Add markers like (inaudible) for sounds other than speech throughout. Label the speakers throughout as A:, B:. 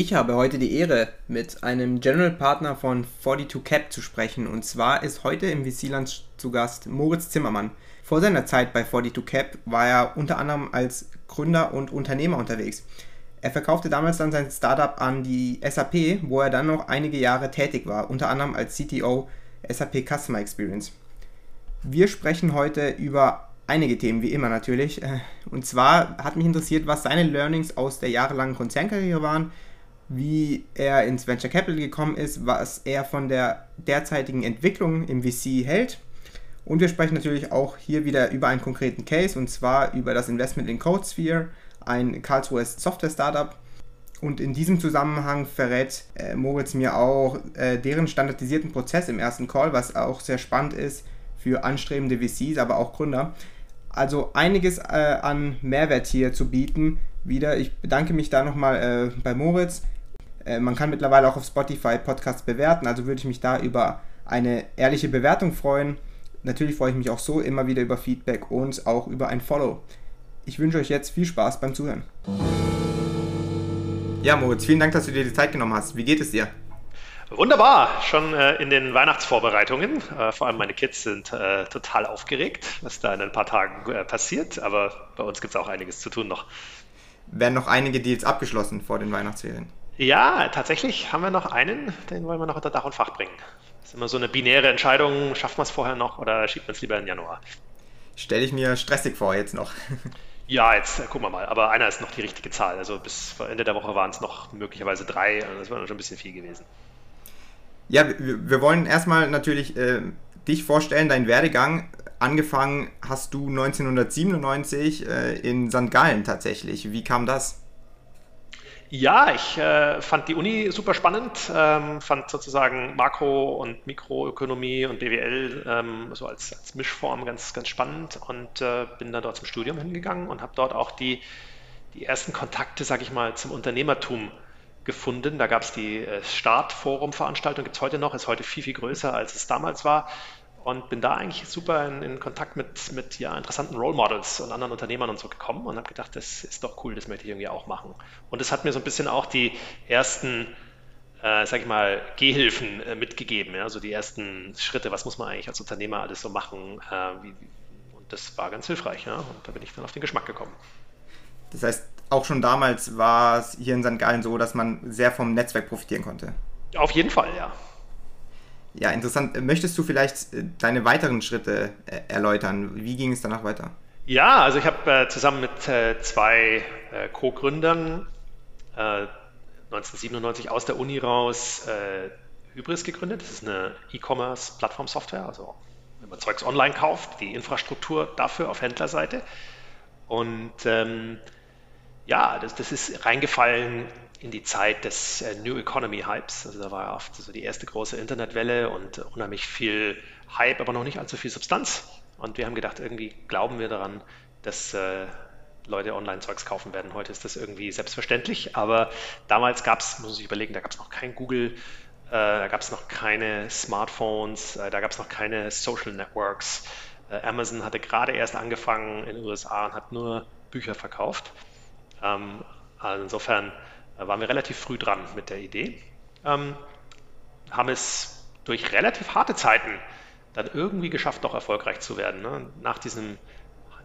A: Ich habe heute die Ehre, mit einem General Partner von 42Cap zu sprechen. Und zwar ist heute im VC-Land zu Gast Moritz Zimmermann. Vor seiner Zeit bei 42Cap war er unter anderem als Gründer und Unternehmer unterwegs. Er verkaufte damals dann sein Startup an die SAP, wo er dann noch einige Jahre tätig war, unter anderem als CTO SAP Customer Experience. Wir sprechen heute über einige Themen, wie immer natürlich. Äh, und zwar hat mich interessiert, was seine Learnings aus der jahrelangen Konzernkarriere waren, wie er ins Venture Capital gekommen ist, was er von der derzeitigen Entwicklung im VC hält. Und wir sprechen natürlich auch hier wieder über einen konkreten Case, und zwar über das Investment in CodeSphere, ein Karlsruher Software-Startup. Und in diesem Zusammenhang verrät äh, Moritz mir auch äh, deren standardisierten Prozess im ersten Call, was auch sehr spannend ist für anstrebende VCs, aber auch Gründer. Also einiges äh, an Mehrwert hier zu bieten. Wieder, ich bedanke mich da nochmal äh, bei Moritz. Äh, man kann mittlerweile auch auf Spotify Podcasts bewerten, also würde ich mich da über eine ehrliche Bewertung freuen. Natürlich freue ich mich auch so immer wieder über Feedback und auch über ein Follow. Ich wünsche euch jetzt viel Spaß beim Zuhören. Ja, Moritz, vielen Dank, dass du dir die Zeit genommen hast. Wie geht es dir?
B: Wunderbar, schon äh, in den Weihnachtsvorbereitungen. Äh, vor allem meine Kids sind äh, total aufgeregt, was da in ein paar Tagen äh, passiert. Aber bei uns gibt es auch einiges zu tun noch.
A: Werden noch einige Deals abgeschlossen vor den Weihnachtsferien?
B: Ja, tatsächlich haben wir noch einen, den wollen wir noch unter Dach und Fach bringen. Das ist immer so eine binäre Entscheidung, schafft man es vorher noch oder schiebt man es lieber in Januar?
A: Stelle ich mir stressig vor jetzt noch. (laughs)
B: Ja, jetzt äh, gucken wir mal. Aber einer ist noch die richtige Zahl. Also bis Ende der Woche waren es noch möglicherweise drei. Also das wäre schon ein bisschen viel gewesen.
A: Ja, wir, wir wollen erstmal natürlich äh, dich vorstellen, deinen Werdegang. Angefangen hast du 1997 äh, in St. Gallen tatsächlich. Wie kam das?
B: Ja, ich äh, fand die Uni super spannend, ähm, fand sozusagen Makro- und Mikroökonomie und BWL ähm, so als, als, Mischform ganz, ganz spannend und äh, bin dann dort zum Studium hingegangen und habe dort auch die, die ersten Kontakte, sage ich mal, zum Unternehmertum gefunden. Da gab es die äh, Startforum-Veranstaltung, gibt es heute noch, ist heute viel, viel größer, als es damals war. Und bin da eigentlich super in, in Kontakt mit, mit ja, interessanten Role Models und anderen Unternehmern und so gekommen und habe gedacht, das ist doch cool, das möchte ich irgendwie auch machen. Und es hat mir so ein bisschen auch die ersten, äh, sag ich mal, Gehhilfen äh, mitgegeben, ja? also die ersten Schritte, was muss man eigentlich als Unternehmer alles so machen. Äh, wie, und das war ganz hilfreich. Ja? Und da bin ich dann auf den Geschmack gekommen.
A: Das heißt, auch schon damals war es hier in St. Gallen so, dass man sehr vom Netzwerk profitieren konnte.
B: Auf jeden Fall, ja.
A: Ja, interessant. Möchtest du vielleicht äh, deine weiteren Schritte äh, erläutern? Wie ging es danach weiter?
B: Ja, also ich habe äh, zusammen mit äh, zwei äh, Co-Gründern 1997 aus der Uni raus Hybris gegründet. Das ist eine E-Commerce-Plattform-Software, also wenn man Zeugs online kauft, die Infrastruktur dafür auf Händlerseite. Und ähm, ja, das, das ist reingefallen in die Zeit des äh, New Economy Hypes. Also da war oft so die erste große Internetwelle und unheimlich viel Hype, aber noch nicht allzu viel Substanz. Und wir haben gedacht, irgendwie glauben wir daran, dass äh, Leute Online-Zeugs kaufen werden. Heute ist das irgendwie selbstverständlich, aber damals gab es, muss ich überlegen, da gab es noch kein Google, äh, da gab es noch keine Smartphones, äh, da gab es noch keine Social Networks. Äh, Amazon hatte gerade erst angefangen in den USA und hat nur Bücher verkauft. Ähm, also insofern da waren wir relativ früh dran mit der Idee. Ähm, haben es durch relativ harte Zeiten dann irgendwie geschafft, doch erfolgreich zu werden. Ne? Nach diesem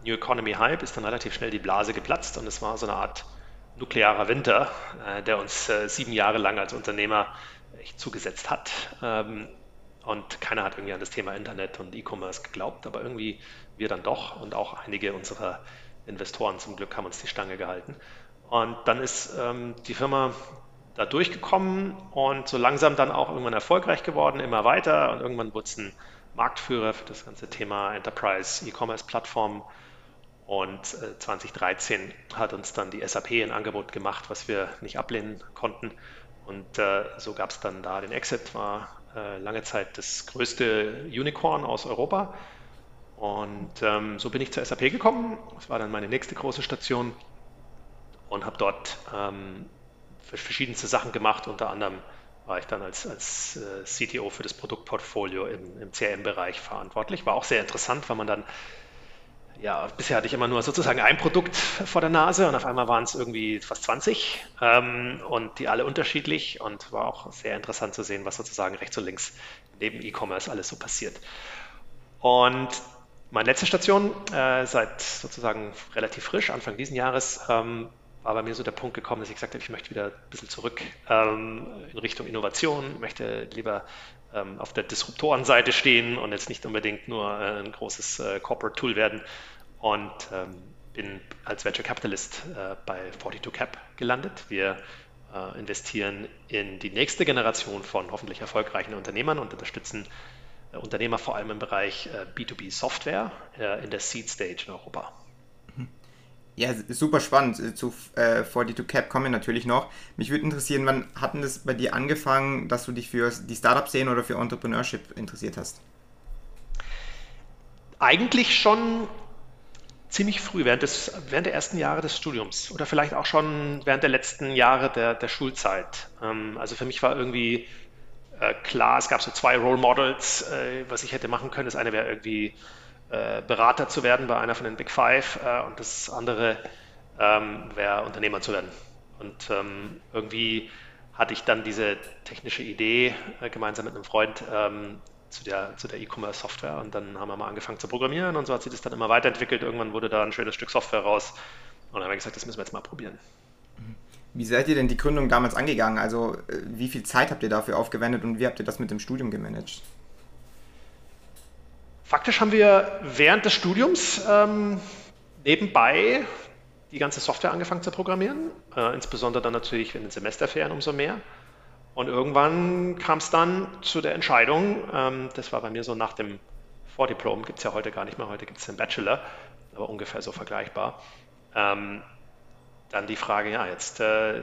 B: New Economy Hype ist dann relativ schnell die Blase geplatzt und es war so eine Art nuklearer Winter, äh, der uns äh, sieben Jahre lang als Unternehmer echt zugesetzt hat. Ähm, und keiner hat irgendwie an das Thema Internet und E-Commerce geglaubt, aber irgendwie wir dann doch und auch einige unserer Investoren zum Glück haben uns die Stange gehalten. Und dann ist ähm, die Firma da durchgekommen und so langsam dann auch irgendwann erfolgreich geworden, immer weiter. Und irgendwann wurde es ein Marktführer für das ganze Thema Enterprise E-Commerce Plattform. Und äh, 2013 hat uns dann die SAP ein Angebot gemacht, was wir nicht ablehnen konnten. Und äh, so gab es dann da den Exit, war äh, lange Zeit das größte Unicorn aus Europa. Und ähm, so bin ich zur SAP gekommen. Das war dann meine nächste große Station und habe dort ähm, verschiedenste Sachen gemacht. Unter anderem war ich dann als, als äh, CTO für das Produktportfolio im, im CRM-Bereich verantwortlich. War auch sehr interessant, weil man dann ja, bisher hatte ich immer nur sozusagen ein Produkt vor der Nase und auf einmal waren es irgendwie fast 20 ähm, und die alle unterschiedlich und war auch sehr interessant zu sehen, was sozusagen rechts und links neben E-Commerce alles so passiert. Und meine letzte Station, äh, seit sozusagen relativ frisch, Anfang diesen Jahres, ähm, war bei mir so der Punkt gekommen, dass ich gesagt habe, ich möchte wieder ein bisschen zurück ähm, in Richtung Innovation, möchte lieber ähm, auf der Disruptorenseite stehen und jetzt nicht unbedingt nur äh, ein großes äh, Corporate Tool werden. Und ähm, bin als Venture Capitalist äh, bei 42 Cap gelandet. Wir äh, investieren in die nächste Generation von hoffentlich erfolgreichen Unternehmern und unterstützen äh, Unternehmer vor allem im Bereich B2B Software in der Seed Stage in Europa.
A: Ja, super spannend. Zu äh, 42 Cap kommen wir natürlich noch. Mich würde interessieren, wann hat denn das bei dir angefangen, dass du dich für die Startup-Szene oder für Entrepreneurship interessiert hast?
B: Eigentlich schon ziemlich früh, während, des, während der ersten Jahre des Studiums oder vielleicht auch schon während der letzten Jahre der, der Schulzeit. Ähm, also für mich war irgendwie äh, klar, es gab so zwei Role Models, äh, was ich hätte machen können. Das eine wäre irgendwie äh, Berater zu werden bei einer von den Big Five äh, und das andere ähm, wäre Unternehmer zu werden. Und ähm, irgendwie hatte ich dann diese technische Idee äh, gemeinsam mit einem Freund ähm, zu der, zu der E-Commerce-Software und dann haben wir mal angefangen zu programmieren und so hat sich das dann immer weiterentwickelt. Irgendwann wurde da ein schönes Stück Software raus und dann haben wir gesagt, das müssen wir jetzt mal probieren.
A: Wie seid ihr denn die Gründung damals angegangen? Also wie viel Zeit habt ihr dafür aufgewendet und wie habt ihr das mit dem Studium gemanagt?
B: Faktisch haben wir während des Studiums ähm, nebenbei die ganze Software angefangen zu programmieren, äh, insbesondere dann natürlich in den Semesterferien umso mehr. Und irgendwann kam es dann zu der Entscheidung, ähm, das war bei mir so nach dem Vordiplom, gibt es ja heute gar nicht mehr, heute gibt es den Bachelor, aber ungefähr so vergleichbar. Ähm, dann die Frage, ja, jetzt äh,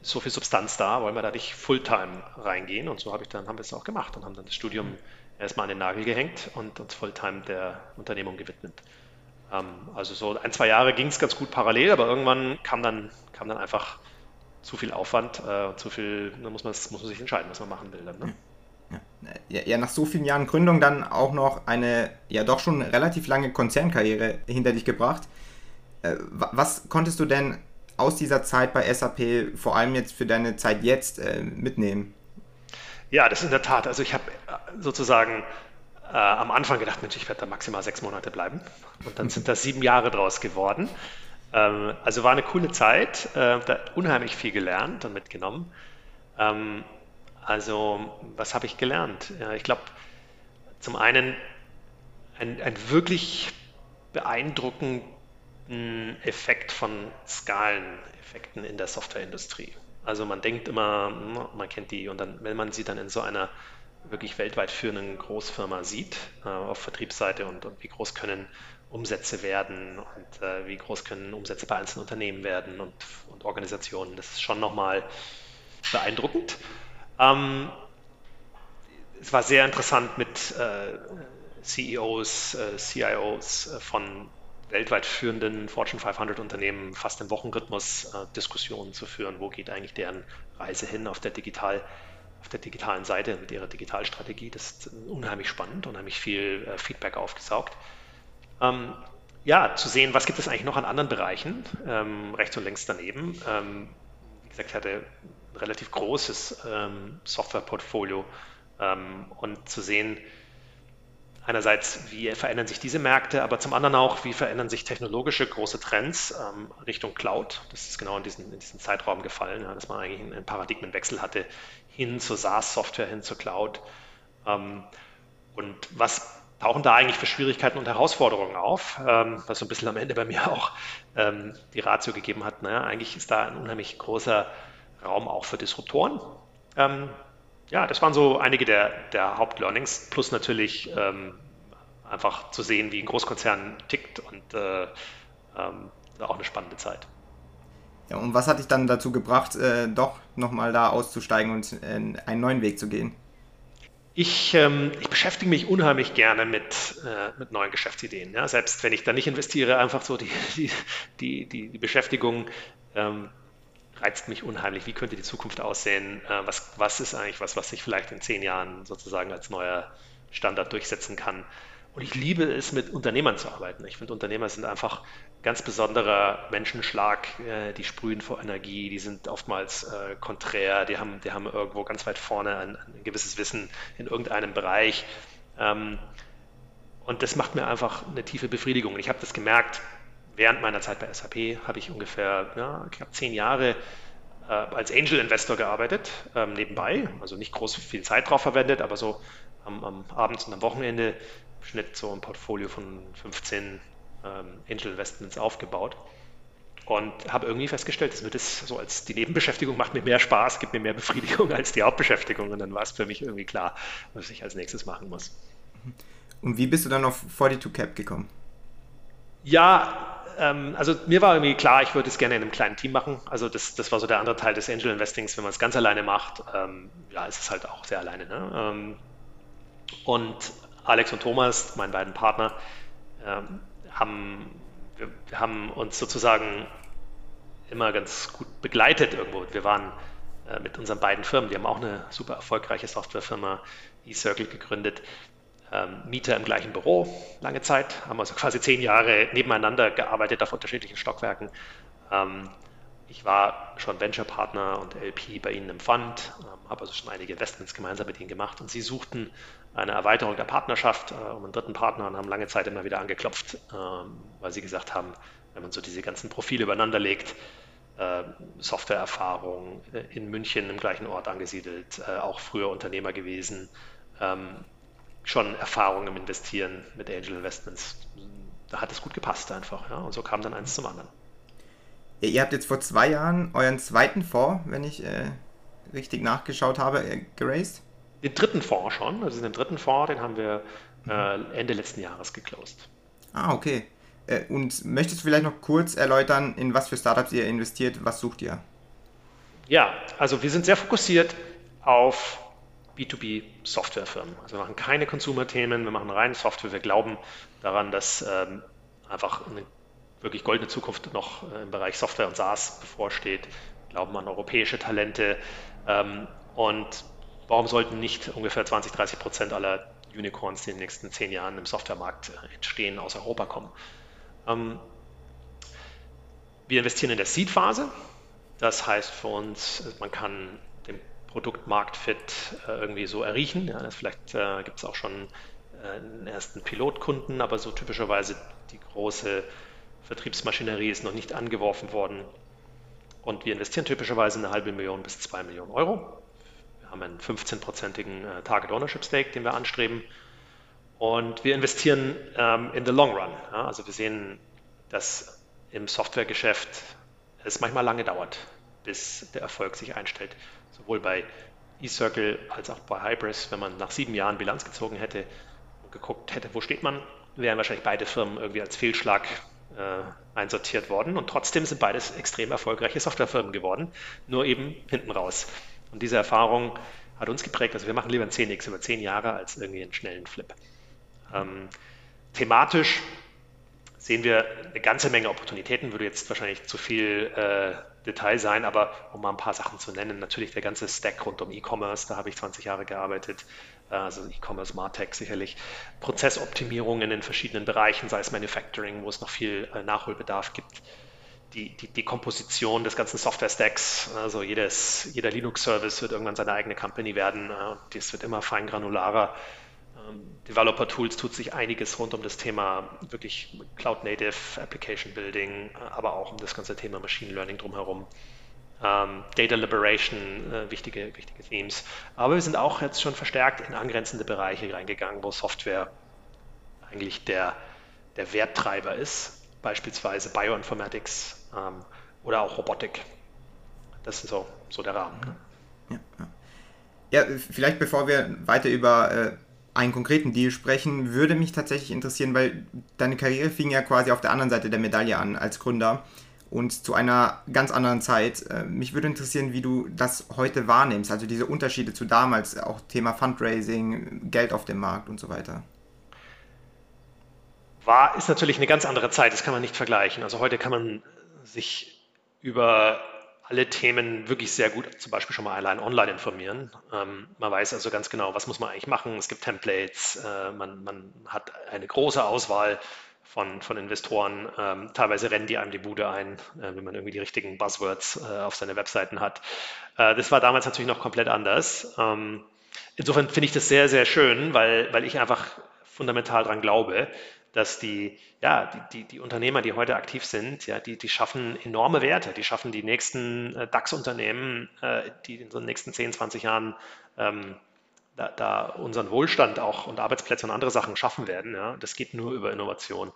B: so viel Substanz da, wollen wir da nicht Fulltime reingehen? Und so habe ich dann, haben wir es auch gemacht und haben dann das Studium erstmal an den Nagel gehängt und uns Fulltime der Unternehmung gewidmet. Ähm, also so ein, zwei Jahre ging es ganz gut parallel, aber irgendwann kam dann, kam dann einfach zu viel Aufwand, äh, zu viel, da muss man, muss man sich entscheiden, was man machen will. Dann, ne?
A: ja. ja, nach so vielen Jahren Gründung dann auch noch eine ja doch schon relativ lange Konzernkarriere hinter dich gebracht. Äh, was konntest du denn aus dieser Zeit bei SAP, vor allem jetzt für deine Zeit jetzt, äh, mitnehmen?
B: Ja, das ist in der Tat. Also ich habe äh, sozusagen äh, am Anfang gedacht, Mensch, ich werde da maximal sechs Monate bleiben. Und dann sind da sieben Jahre draus geworden. Ähm, also war eine coole Zeit, äh, da unheimlich viel gelernt und mitgenommen. Ähm, also was habe ich gelernt? Ja, ich glaube, zum einen ein, ein wirklich beeindruckenden Effekt von Skaleneffekten in der Softwareindustrie. Also man denkt immer, hm, man kennt die und dann, wenn man sie dann in so einer wirklich weltweit führenden Großfirma sieht, äh, auf Vertriebsseite und, und, wie groß können Umsätze werden und äh, wie groß können Umsätze bei einzelnen Unternehmen werden und, und Organisationen, das ist schon nochmal beeindruckend. Ähm, es war sehr interessant mit äh, CEOs, äh, CIOs äh, von weltweit führenden Fortune 500 Unternehmen fast im Wochenrhythmus äh, Diskussionen zu führen, wo geht eigentlich deren Reise hin auf der, digital, auf der digitalen Seite mit ihrer Digitalstrategie. Das ist unheimlich spannend, unheimlich viel äh, Feedback aufgesaugt. Ähm, ja, zu sehen, was gibt es eigentlich noch an anderen Bereichen, ähm, rechts und links daneben. Ähm, wie gesagt, ich hatte ein relativ großes ähm, Softwareportfolio ähm, und zu sehen, einerseits, wie verändern sich diese Märkte, aber zum anderen auch, wie verändern sich technologische große Trends ähm, Richtung Cloud. Das ist genau in diesen, in diesen Zeitraum gefallen, ja, dass man eigentlich einen Paradigmenwechsel hatte hin zur SaaS-Software, hin zur Cloud. Ähm, und was tauchen da eigentlich für Schwierigkeiten und Herausforderungen auf, ähm, was so ein bisschen am Ende bei mir auch ähm, die Ratio gegeben hat. Naja, eigentlich ist da ein unheimlich großer Raum auch für Disruptoren. Ja, das waren so einige der, der Hauptlearnings, plus natürlich ähm, einfach zu sehen, wie ein Großkonzern tickt und äh, ähm, auch eine spannende Zeit.
A: Ja, und was hat dich dann dazu gebracht, äh, doch nochmal da auszusteigen und äh, einen neuen Weg zu gehen?
B: Ich, ähm, ich beschäftige mich unheimlich gerne mit, äh, mit neuen Geschäftsideen. Ja? Selbst wenn ich da nicht investiere, einfach so die, die, die, die, die Beschäftigung ähm, reizt mich unheimlich. Wie könnte die Zukunft aussehen? Äh, was, was ist eigentlich was, was sich vielleicht in zehn Jahren sozusagen als neuer Standard durchsetzen kann? Und ich liebe es, mit Unternehmern zu arbeiten. Ich finde, Unternehmer sind einfach ganz besonderer Menschenschlag. Äh, die sprühen vor Energie, die sind oftmals äh, konträr, die haben, die haben irgendwo ganz weit vorne ein, ein gewisses Wissen in irgendeinem Bereich. Ähm, und das macht mir einfach eine tiefe Befriedigung. Und ich habe das gemerkt, während meiner Zeit bei SAP habe ich ungefähr ja, knapp zehn Jahre äh, als Angel Investor gearbeitet, ähm, nebenbei. Also nicht groß viel Zeit drauf verwendet, aber so am, am Abend und am Wochenende Schnitt so ein Portfolio von 15 ähm, Angel Investments aufgebaut und habe irgendwie festgestellt, dass mir das so als die Nebenbeschäftigung macht mir mehr Spaß, gibt mir mehr Befriedigung (laughs) als die Hauptbeschäftigung und dann war es für mich irgendwie klar, was ich als nächstes machen muss.
A: Und wie bist du dann auf 42 Cap gekommen?
B: Ja, ähm, also mir war irgendwie klar, ich würde es gerne in einem kleinen Team machen. Also das, das war so der andere Teil des Angel Investings, wenn man es ganz alleine macht, ähm, ja, ist es halt auch sehr alleine. Ne? Ähm, und Alex und Thomas, meine beiden Partner, ähm, haben, haben uns sozusagen immer ganz gut begleitet irgendwo. Wir waren äh, mit unseren beiden Firmen, die haben auch eine super erfolgreiche Softwarefirma eCircle gegründet, Mieter im gleichen Büro lange Zeit, haben also quasi zehn Jahre nebeneinander gearbeitet auf unterschiedlichen Stockwerken. Ähm, ich war schon Venture-Partner und LP bei Ihnen im Fund, ähm, habe also schon einige Investments gemeinsam mit Ihnen gemacht und Sie suchten eine Erweiterung der Partnerschaft äh, um einen dritten Partner und haben lange Zeit immer wieder angeklopft, ähm, weil Sie gesagt haben, wenn man so diese ganzen Profile übereinander legt, Softwareerfahrung äh, in München im gleichen Ort angesiedelt, äh, auch früher Unternehmer gewesen, ähm, schon Erfahrung im Investieren mit Angel Investments. Da hat es gut gepasst einfach. Ja? Und so kam dann eins zum anderen.
A: Ihr habt jetzt vor zwei Jahren euren zweiten Fonds, wenn ich äh, richtig nachgeschaut habe, äh, geraced?
B: Den dritten Fonds schon. Also den dritten Fonds, den haben wir äh, Ende letzten Jahres geclosed.
A: Ah, okay. Äh, und möchtest du vielleicht noch kurz erläutern, in was für Startups ihr investiert? Was sucht ihr?
B: Ja, also wir sind sehr fokussiert auf B2B-Softwarefirmen. Also wir machen keine Consumer-Themen, wir machen rein Software. Wir glauben daran, dass ähm, einfach eine wirklich goldene Zukunft noch äh, im Bereich Software und SaaS bevorsteht. Wir glauben an europäische Talente. Ähm, und warum sollten nicht ungefähr 20, 30 Prozent aller Unicorns, die in den nächsten zehn Jahren im Softwaremarkt äh, entstehen, aus Europa kommen? Ähm, wir investieren in der Seed-Phase. Das heißt für uns, man kann Produktmarktfit äh, irgendwie so erriechen. Ja, vielleicht äh, gibt es auch schon äh, einen ersten Pilotkunden, aber so typischerweise die große Vertriebsmaschinerie ist noch nicht angeworfen worden. Und wir investieren typischerweise eine halbe Million bis zwei Millionen Euro. Wir haben einen 15-prozentigen äh, Target Ownership Stake, den wir anstreben. Und wir investieren ähm, in the long run. Ja, also wir sehen, dass im Softwaregeschäft es manchmal lange dauert, bis der Erfolg sich einstellt sowohl bei eCircle als auch bei Hybris, wenn man nach sieben Jahren Bilanz gezogen hätte und geguckt hätte, wo steht man, wären wahrscheinlich beide Firmen irgendwie als Fehlschlag äh, einsortiert worden. Und trotzdem sind beides extrem erfolgreiche Softwarefirmen geworden, nur eben hinten raus. Und diese Erfahrung hat uns geprägt. Also wir machen lieber ein 10x über zehn Jahre als irgendwie einen schnellen Flip. Ähm, thematisch sehen wir eine ganze Menge Opportunitäten, würde jetzt wahrscheinlich zu viel äh, Detail sein, aber um mal ein paar Sachen zu nennen, natürlich der ganze Stack rund um E-Commerce, da habe ich 20 Jahre gearbeitet, äh, also E-Commerce, Martech sicherlich, Prozessoptimierungen in verschiedenen Bereichen, sei es Manufacturing, wo es noch viel äh, Nachholbedarf gibt, die, die, die Komposition des ganzen Software-Stacks, also jedes, jeder Linux-Service wird irgendwann seine eigene Company werden, äh, das wird immer feingranularer. Ähm, Developer-Tools tut sich einiges rund um das Thema wirklich Cloud-Native Application Building, äh, aber auch um das ganze Thema Machine Learning drumherum. Ähm, Data Liberation, äh, wichtige, wichtige Themes. Aber wir sind auch jetzt schon verstärkt in angrenzende Bereiche reingegangen, wo Software eigentlich der, der Werttreiber ist, beispielsweise Bioinformatics ähm, oder auch Robotik. Das ist so, so der Rahmen.
A: Ne? Ja, ja. ja, vielleicht bevor wir weiter über äh, einen konkreten Deal sprechen, würde mich tatsächlich interessieren, weil deine Karriere fing ja quasi auf der anderen Seite der Medaille an als Gründer und zu einer ganz anderen Zeit. Äh, mich würde interessieren, wie du das heute wahrnimmst, also diese Unterschiede zu damals, auch Thema Fundraising, Geld auf dem Markt und so weiter.
B: War, ist natürlich eine ganz andere Zeit, das kann man nicht vergleichen. Also heute kann man sich über alle Themen wirklich sehr gut, zum Beispiel schon mal allein online informieren. Ähm, man weiß also ganz genau, was muss man eigentlich machen. Es gibt Templates, äh, man, man, hat eine große Auswahl von, von Investoren. Ähm, teilweise rennen die einem die Bude ein, äh, wenn man irgendwie die richtigen Buzzwords äh, auf seine Webseiten hat. Äh, das war damals natürlich noch komplett anders. Ähm, insofern finde ich das sehr, sehr schön, weil, weil ich einfach fundamental daran glaube, dass die, ja, die, die, die, Unternehmer, die heute aktiv sind, ja, die, die schaffen enorme Werte, die schaffen die nächsten äh, DAX-Unternehmen, äh, die in den nächsten 10, 20 Jahren ähm, da, da, unseren Wohlstand auch und Arbeitsplätze und andere Sachen schaffen werden. Ja. Das geht nur über Innovation.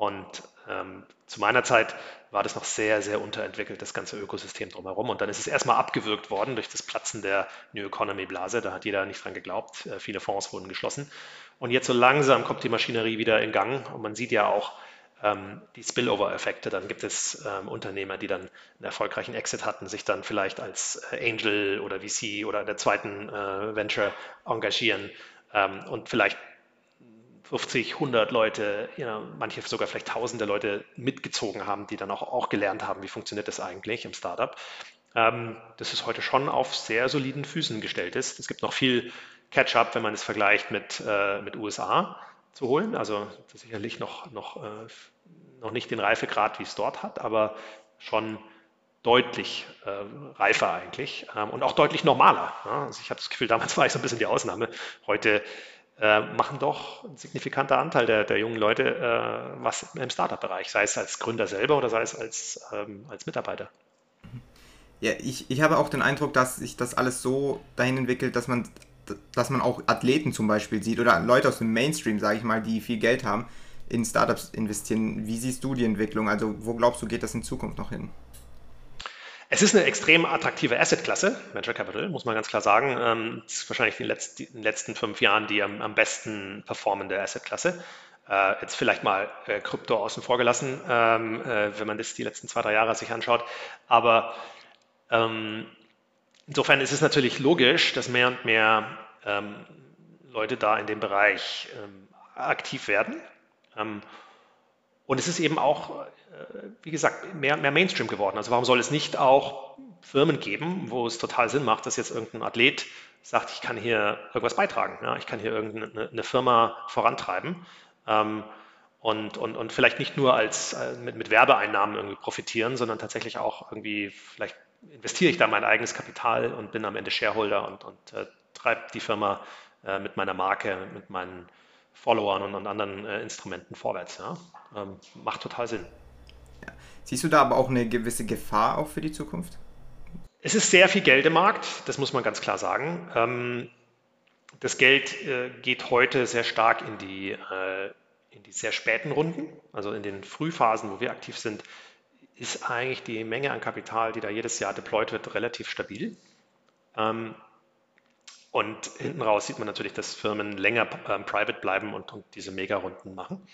B: Und ähm, zu meiner Zeit war das noch sehr, sehr unterentwickelt, das ganze Ökosystem drumherum. Und dann ist es erstmal abgewürgt worden durch das Platzen der New Economy Blase. Da hat jeder nicht dran geglaubt. Äh, viele Fonds wurden geschlossen. Und jetzt so langsam kommt die Maschinerie wieder in Gang. Und man sieht ja auch ähm, die Spillover-Effekte. Dann gibt es ähm, Unternehmer, die dann einen erfolgreichen Exit hatten, sich dann vielleicht als äh, Angel oder VC oder der zweiten äh, Venture engagieren ähm, und vielleicht 50, 100 Leute, know, manche sogar vielleicht tausende Leute mitgezogen haben, die dann auch, auch gelernt haben, wie funktioniert das eigentlich im Startup. Ähm, das ist heute schon auf sehr soliden Füßen gestellt ist. Es gibt noch viel Catch-up, wenn man es vergleicht mit, äh, mit USA zu holen. Also sicherlich noch, noch, äh, noch nicht den Reifegrad, wie es dort hat, aber schon deutlich äh, reifer eigentlich ähm, und auch deutlich normaler. Ja? Also ich habe das Gefühl, damals (laughs) war ich so ein bisschen die Ausnahme. Heute äh, machen doch ein signifikanter Anteil der, der jungen Leute äh, was im Startup-Bereich, sei es als Gründer selber oder sei es als, ähm, als Mitarbeiter.
A: Ja, ich, ich habe auch den Eindruck, dass sich das alles so dahin entwickelt, dass man, dass man auch Athleten zum Beispiel sieht oder Leute aus dem Mainstream, sage ich mal, die viel Geld haben, in Startups investieren. Wie siehst du die Entwicklung? Also wo glaubst du, geht das in Zukunft noch hin?
B: Es ist eine extrem attraktive Assetklasse, Venture Capital, muss man ganz klar sagen. Ähm, es ist wahrscheinlich in den letzten fünf Jahren die am, besten performende Assetklasse. Äh, jetzt vielleicht mal äh, Krypto außen vor gelassen, ähm, äh, wenn man das die letzten zwei, drei Jahre sich anschaut. Aber ähm, insofern ist es natürlich logisch, dass mehr und mehr Leute da in dem Bereich aktiv werden. Und es ist eben auch wie gesagt, mehr, mehr Mainstream geworden. Also warum soll es nicht auch Firmen geben, wo es total Sinn macht, dass jetzt irgendein Athlet sagt, ich kann hier irgendwas beitragen, ja, ich kann hier irgendeine Firma vorantreiben ähm, und, und, und vielleicht nicht nur als äh, mit, mit Werbeeinnahmen irgendwie profitieren, sondern tatsächlich auch irgendwie, vielleicht investiere ich da mein eigenes Kapital und bin am Ende Shareholder und, und äh, treibe die Firma äh, mit meiner Marke, mit meinen Followern und, und anderen äh, Instrumenten vorwärts. Ja? Ähm, macht total Sinn.
A: Siehst du da aber auch eine gewisse Gefahr auch für die Zukunft?
B: Es ist sehr viel Geld im Markt, das muss man ganz klar sagen. Ähm, das Geld äh, geht heute sehr stark in die, äh, in die sehr späten Runden, also in den Frühphasen, wo wir aktiv sind, ist eigentlich die Menge an Kapital, die da jedes Jahr deployed wird, relativ stabil. Ähm, und hinten raus sieht man natürlich, dass Firmen länger ähm, private bleiben und, und diese Mega-Runden machen.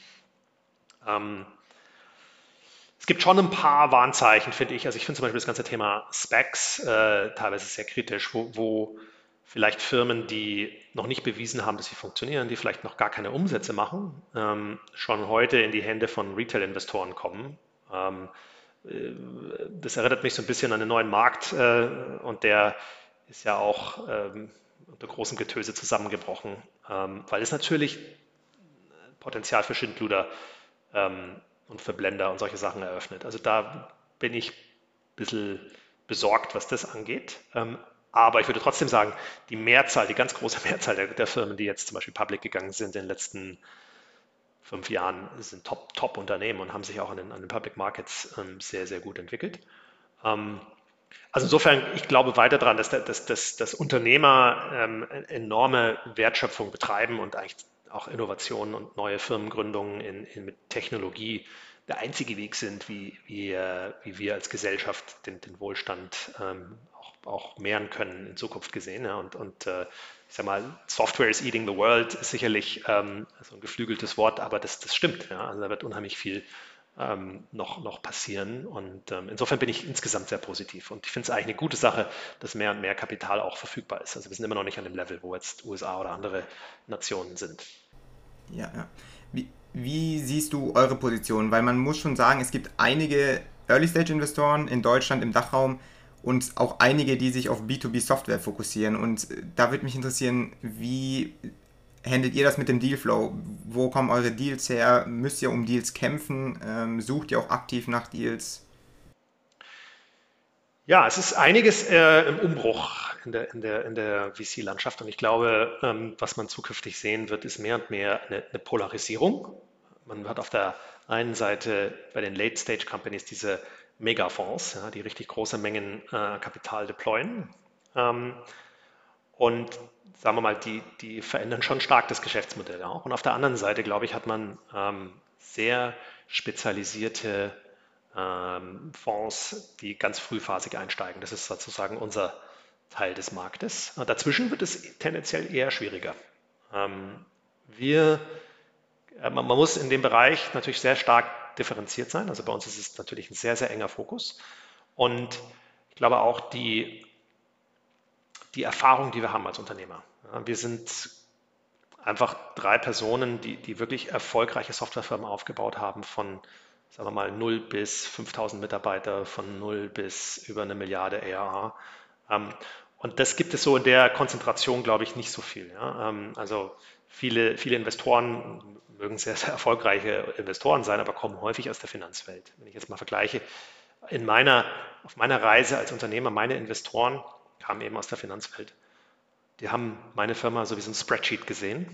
B: Es gibt schon ein paar Warnzeichen, finde ich. Also ich finde zum Beispiel das ganze Thema Specs äh, teilweise sehr kritisch, wo, wo, vielleicht Firmen, die noch nicht bewiesen haben, dass sie funktionieren, die vielleicht noch gar keine Umsätze machen, ähm, schon heute in die Hände von Retail-Investoren kommen. Ähm, äh, das erinnert mich so ein bisschen an den neuen Markt äh, und der ist ja auch ähm, unter großem Getöse zusammengebrochen, ähm, weil es natürlich Potenzial für Schindluder ähm, und für Blender und solche Sachen eröffnet. Also da bin ich ein bisschen besorgt, was das angeht. Ähm, aber ich würde trotzdem sagen, die Mehrzahl, die ganz große (laughs) Mehrzahl der, der, Firmen, die jetzt zum Beispiel public gegangen sind in den letzten fünf Jahren, sind Top-Unternehmen und haben sich auch an den, an den Public Markets ähm, sehr, sehr gut entwickelt. Ähm, also insofern, ich glaube weiter daran, dass, dass, dass, dass Unternehmer enorme Wertschöpfung betreiben und eigentlich auch Innovationen und neue Firmengründungen in, in, mit Technologie der einzige Weg sind, wie, wie, äh, wie wir als Gesellschaft den, den Wohlstand ähm, auch, auch, mehren können in Zukunft gesehen. Ja. Und, und äh, ich sage mal, Software is eating the world ist sicherlich ähm, so ein geflügeltes Wort, aber das, das stimmt. Ja. Also da wird unheimlich viel noch, noch passieren. Und ähm, insofern bin ich insgesamt sehr positiv. Und ich finde es eigentlich eine gute Sache, dass mehr und mehr Kapital auch verfügbar ist. Also wir sind immer noch nicht an dem Level, wo jetzt USA oder andere Nationen sind.
A: Ja, ja. Wie, wie siehst du eure Position? Weil man muss schon sagen, es gibt einige Early-Stage-Investoren in Deutschland im Dachraum und auch einige, die sich auf B2B-Software fokussieren. Und äh, da würde mich interessieren, wie handelt ihr das mit dem Dealflow? Wo kommen eure Deals her? Müsst ihr um Deals kämpfen? Ähm, sucht ihr auch aktiv nach Deals?
B: Ja, es ist einiges äh, im Umbruch in der, in der, in der VC-Landschaft und ich glaube, ähm, was man zukünftig sehen wird, ist mehr und mehr eine, eine Polarisierung. Man hat auf der einen Seite bei den Late-Stage-Companies diese Megafonds, ja, die richtig große Mengen äh, Kapital deployen. Ähm, und sagen wir mal, die, die verändern schon stark das Geschäftsmodell auch. Und auf der anderen Seite, glaube ich, hat man ähm, sehr spezialisierte ähm, Fonds, die ganz frühphasig einsteigen. Das ist sozusagen unser Teil des Marktes. Dazwischen wird es tendenziell eher schwieriger. Ähm, wir, äh, man, man muss in dem Bereich natürlich sehr stark differenziert sein. Also bei uns ist es natürlich ein sehr, sehr enger Fokus. Und ich glaube auch die, die Erfahrung, die wir haben als Unternehmer. wir sind einfach drei Personen, die, die wirklich erfolgreiche Softwarefirmen aufgebaut haben, von, sagen wir mal, 0 bis 5000 Mitarbeiter, von 0 bis über eine Milliarde ARA. Ähm, und das gibt es so in der Konzentration, glaube ich, nicht so viel. Ähm, also viele, viele Investoren mögen sehr, sehr erfolgreiche Investoren sein, aber kommen häufig aus der Finanzwelt. Wenn ich jetzt mal vergleiche, in meiner, auf meiner Reise als Unternehmer, meine Investoren kamen eben aus der Finanzwelt. Die haben meine Firma so wie so ein Spreadsheet gesehen.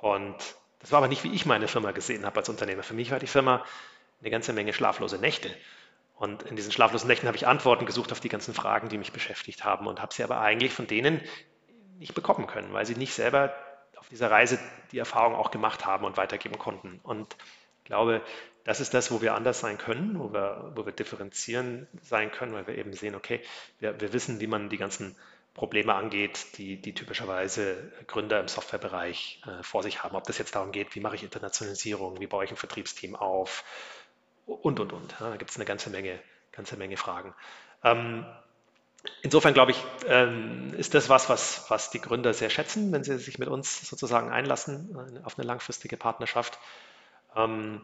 B: Und das war aber nicht, wie ich meine Firma gesehen habe als Unternehmer. Für mich war die Firma eine ganze Menge schlaflose Nächte. Und in diesen schlaflosen Nächten habe ich Antworten gesucht auf die ganzen Fragen, die mich beschäftigt haben und habe sie aber eigentlich von denen nicht bekommen können, weil sie nicht selber auf dieser Reise die Erfahrung auch gemacht haben und weitergeben konnten. Und ich glaube, das ist das, wo wir anders sein können, wo wir, wo wir differenzieren sein können, weil wir eben sehen, okay, wir, wir wissen, wie man die ganzen Probleme angeht, die, die typischerweise Gründer im Softwarebereich äh, vor sich haben. Ob das jetzt darum geht, wie mache ich Internationalisierung, wie baue ich ein Vertriebsteam auf und, und, und. Ja, da gibt es eine ganze Menge, ganze Menge Fragen. Ähm, Insofern glaube ich, ähm, ist das was, was, was die Gründer sehr schätzen, wenn sie sich mit uns sozusagen einlassen äh, auf eine langfristige Partnerschaft. Ähm,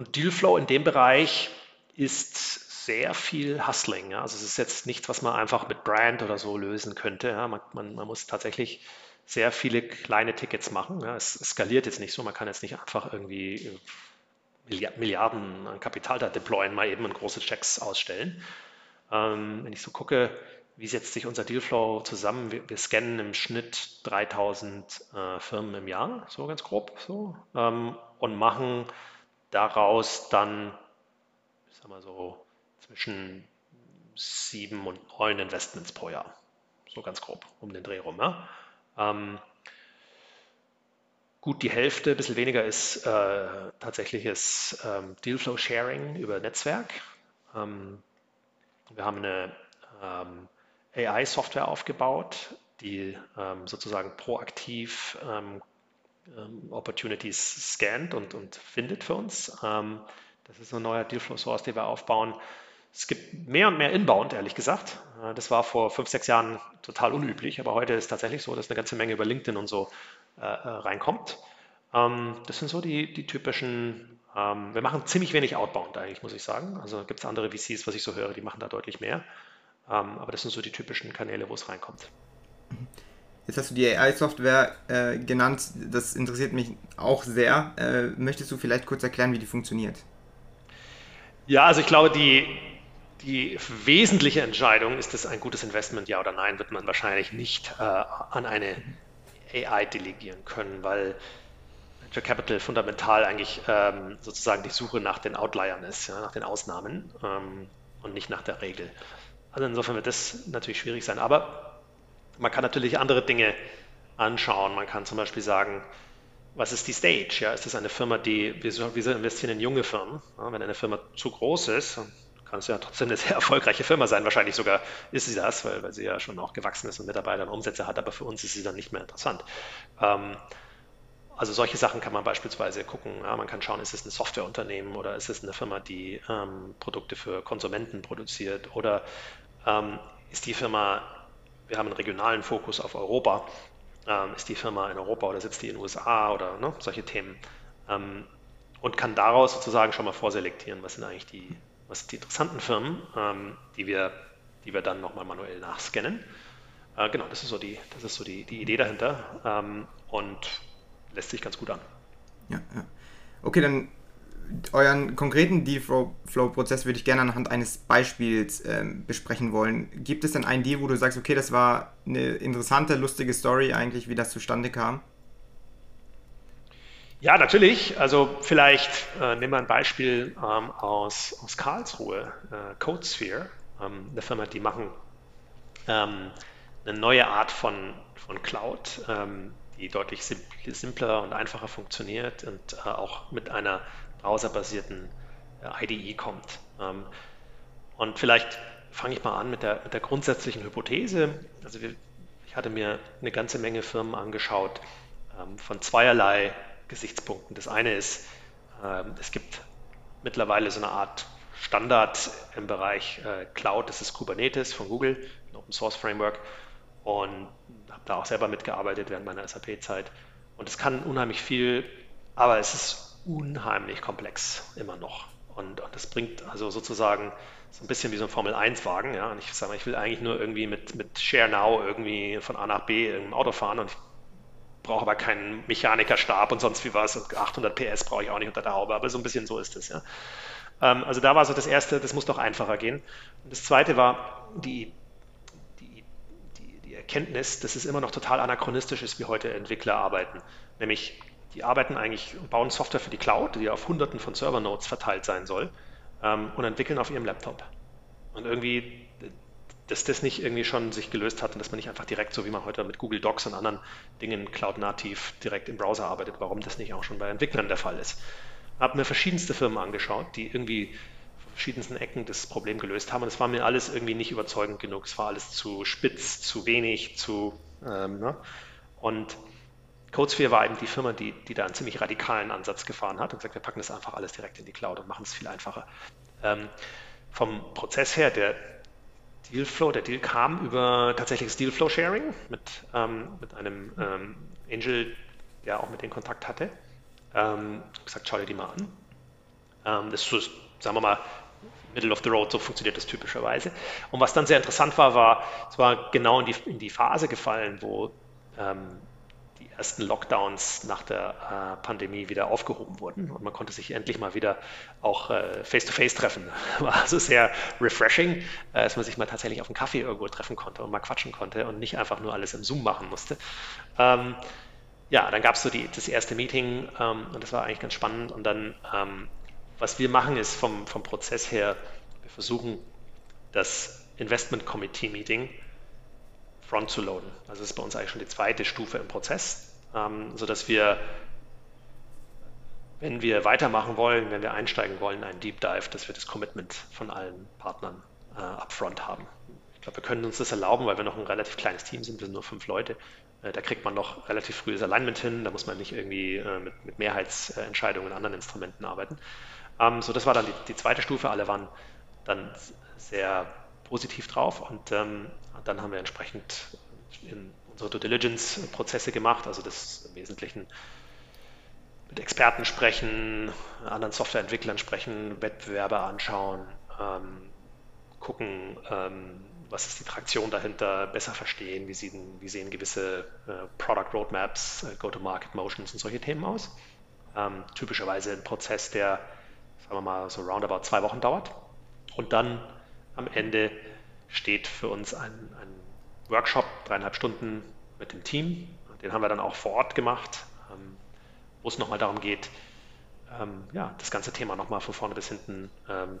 B: und Dealflow in dem Bereich ist sehr viel Hustling. Also es ist jetzt nichts, was man einfach mit Brand oder so lösen könnte. Man, man, man muss tatsächlich sehr viele kleine Tickets machen. Es skaliert jetzt nicht so. Man kann jetzt nicht einfach irgendwie Milliarden an Kapital da deployen, mal eben große Checks ausstellen. Ähm, wenn ich so gucke, wie setzt sich unser Dealflow zusammen? Wir, wir scannen im Schnitt 3000 äh, Firmen im Jahr, so ganz grob, so, ähm, und machen daraus dann, ich sag mal so, zwischen sieben und neun Investments pro Jahr, so ganz grob um den Dreh rum. Ja? Ähm, gut die Hälfte, ein bisschen weniger ist äh, tatsächliches ähm, Dealflow Sharing über Netzwerk. Ähm, wir haben eine ähm, AI-Software aufgebaut, die ähm, sozusagen proaktiv ähm, Opportunities scannt und, und findet für uns. Ähm, das ist ein neuer Dealflow-Source, den wir aufbauen. Es gibt mehr und mehr Inbound, ehrlich gesagt. Äh, das war vor fünf, sechs Jahren total unüblich, aber heute ist tatsächlich so, dass eine ganze Menge über LinkedIn und so äh, äh reinkommt. Ähm, das sind so die, die typischen ähm, wir machen ziemlich wenig Outbound eigentlich, muss ich sagen. Also gibt es andere VCs, was ich so höre, die machen da deutlich mehr. Ähm, aber das sind so die typischen Kanäle, wo es reinkommt.
A: Jetzt hast du die AI-Software äh, genannt, das interessiert mich auch sehr. Äh, möchtest du vielleicht kurz erklären, wie die funktioniert?
B: Ja, also ich glaube, die, die wesentliche Entscheidung, ist das ein gutes Investment, ja oder nein, wird man wahrscheinlich nicht äh, an eine AI delegieren können, weil Venture Capital fundamental eigentlich ähm, sozusagen die Suche nach den Outliern ist, ja, nach den Ausnahmen ähm, und nicht nach der Regel. Also insofern wird das natürlich schwierig sein. Aber man kann natürlich andere Dinge anschauen. Man kann zum Beispiel sagen, was ist die Stage? Ja, ist das eine Firma, die, wir, wir investieren in junge Firmen. Ja, wenn eine Firma zu groß ist, kann es ja trotzdem eine sehr (laughs) erfolgreiche Firma sein. Wahrscheinlich sogar ist sie das, weil, weil sie ja schon auch gewachsen ist und Mitarbeiter und Umsätze hat, aber für uns ist sie dann nicht mehr interessant. Ähm, also solche Sachen kann man beispielsweise gucken. Ja, man kann schauen, ist es ein Softwareunternehmen oder ist es eine Firma, die ähm, Produkte für Konsumenten produziert oder ähm, ist die Firma, wir haben einen regionalen Fokus auf Europa, ähm, ist die Firma in Europa oder sitzt die in den USA oder ne, solche Themen ähm, und kann daraus sozusagen schon mal vorselektieren, was sind eigentlich die, was sind die interessanten Firmen, ähm, die wir die wir dann nochmal manuell nachscannen. Äh, genau, das ist so die, das ist so die, die Idee dahinter ähm, und lässt sich ganz gut an.
A: Ja, ja. Okay, dann euren konkreten Deal-Flow-Prozess würde ich gerne anhand eines Beispiels ähm, besprechen wollen. Gibt es denn einen Deal, wo du sagst, okay, das war eine interessante, lustige Story eigentlich, wie das zustande kam?
B: Ja, natürlich. Also vielleicht äh, nehmen wir ein Beispiel ähm, aus, aus Karlsruhe, äh, CodeSphere, ähm, eine Firma, die machen ähm, eine neue Art von, von Cloud, ähm, die deutlich simpler und einfacher funktioniert und äh, auch mit einer browserbasierten äh, IDE kommt. Ähm, und vielleicht fange ich mal an mit der, mit der grundsätzlichen Hypothese. Also wir, ich hatte mir eine ganze Menge Firmen angeschaut ähm, von zweierlei Gesichtspunkten. Das eine ist, ähm, es gibt mittlerweile so eine Art Standard im Bereich äh, Cloud, das ist Kubernetes von Google, ein Open Source Framework und habe da auch selber mitgearbeitet während meiner SAP-Zeit. Und es kann unheimlich viel, aber es ist unheimlich komplex immer noch. Und, und das bringt also sozusagen so ein bisschen wie so ein Formel-1-Wagen. Ja? Und ich sage mal, ich will eigentlich nur irgendwie mit, mit Share Now irgendwie von A nach B im Auto fahren und ich brauche aber keinen Mechanikerstab und sonst wie was und 800 PS brauche ich auch nicht unter der Haube, aber so ein bisschen so ist es. Ja? Ähm, also da war so das Erste, das muss doch einfacher gehen. Und das Zweite war die Erkenntnis, dass es immer noch total anachronistisch ist, wie heute Entwickler arbeiten. Nämlich, die arbeiten eigentlich und bauen Software für die Cloud, die auf hunderten von Servernodes verteilt sein soll, ähm, und entwickeln auf ihrem Laptop. Und irgendwie, dass das nicht irgendwie schon sich gelöst hat und dass man nicht einfach direkt, so wie man heute mit Google Docs und anderen Dingen cloud-nativ direkt im Browser arbeitet, warum das nicht auch schon bei Entwicklern der Fall ist. Ich habe mir verschiedenste Firmen angeschaut, die irgendwie verschiedensten Ecken das Problem gelöst haben. Und es war mir alles irgendwie nicht überzeugend genug. Es war alles zu spitz, zu wenig, zu. Ähm, ne? Und CodeSphere war eben die Firma, die, die da einen ziemlich radikalen Ansatz gefahren hat und gesagt, wir packen das einfach alles direkt in die Cloud und machen es viel einfacher. Ähm, vom Prozess her, der Dealflow, der Deal kam über tatsächliches Dealflow-Sharing mit, ähm, mit einem ähm, Angel, der auch mit den Kontakt hatte. Ähm, gesagt, schau dir die mal an. Ähm, das ist, sagen wir mal, Middle of the Road, so funktioniert das typischerweise. Und was dann sehr interessant war, war, es war genau in die, in die Phase gefallen, wo ähm, ersten Lockdowns nach der äh, Pandemie wieder aufgehoben wurden und man konnte sich endlich mal wieder auch äh, face-to-face treffen. (laughs) War also sehr refreshing, äh, dass man sich mal tatsächlich auf einen Kaffee irgendwo treffen konnte und mal quatschen konnte und nicht einfach nur alles im Zoom machen musste. Ähm, ja, dann gab es so die, das erste Meeting ähm, und das war eigentlich ganz spannend und dann ähm, was wir machen, ist vom, vom Prozess her, wir versuchen das Investment Committee Meeting front zu loaden. Also das ist bei uns eigentlich schon die zweite Stufe im Prozess, ähm, sodass wir, wenn wir weitermachen wollen, wenn wir einsteigen wollen, einen Deep Dive, dass wir das Commitment von allen Partnern äh, upfront haben. Ich glaube, wir können uns das erlauben, weil wir noch ein relativ kleines Team sind, wir sind nur fünf Leute. Äh, da kriegt man noch relativ früh das Alignment hin, da muss man nicht irgendwie äh, mit, mit Mehrheitsentscheidungen in anderen Instrumenten arbeiten. Ähm, so, das war dann die, die, zweite Stufe. Alle waren dann sehr positiv drauf und ähm, dann haben wir entsprechend in unsere Due Diligence Prozesse gemacht, also das im Wesentlichen mit Experten sprechen, anderen Softwareentwicklern sprechen, Wettbewerbe anschauen, ähm, gucken, ähm, was ist die Traktion dahinter, besser verstehen, wie sehen, wie sehen gewisse äh, Product Roadmaps, äh, Go-to-Market Motions und solche Themen aus. Ähm, typischerweise ein Prozess, der sagen wir mal, so roundabout zwei Wochen dauert. Und dann am Ende steht für uns ein, ein Workshop, dreieinhalb Stunden mit dem Team. Den haben wir dann auch vor Ort gemacht, ähm, wo es nochmal darum geht, ähm, ja, das ganze Thema nochmal von vorne bis hinten ähm,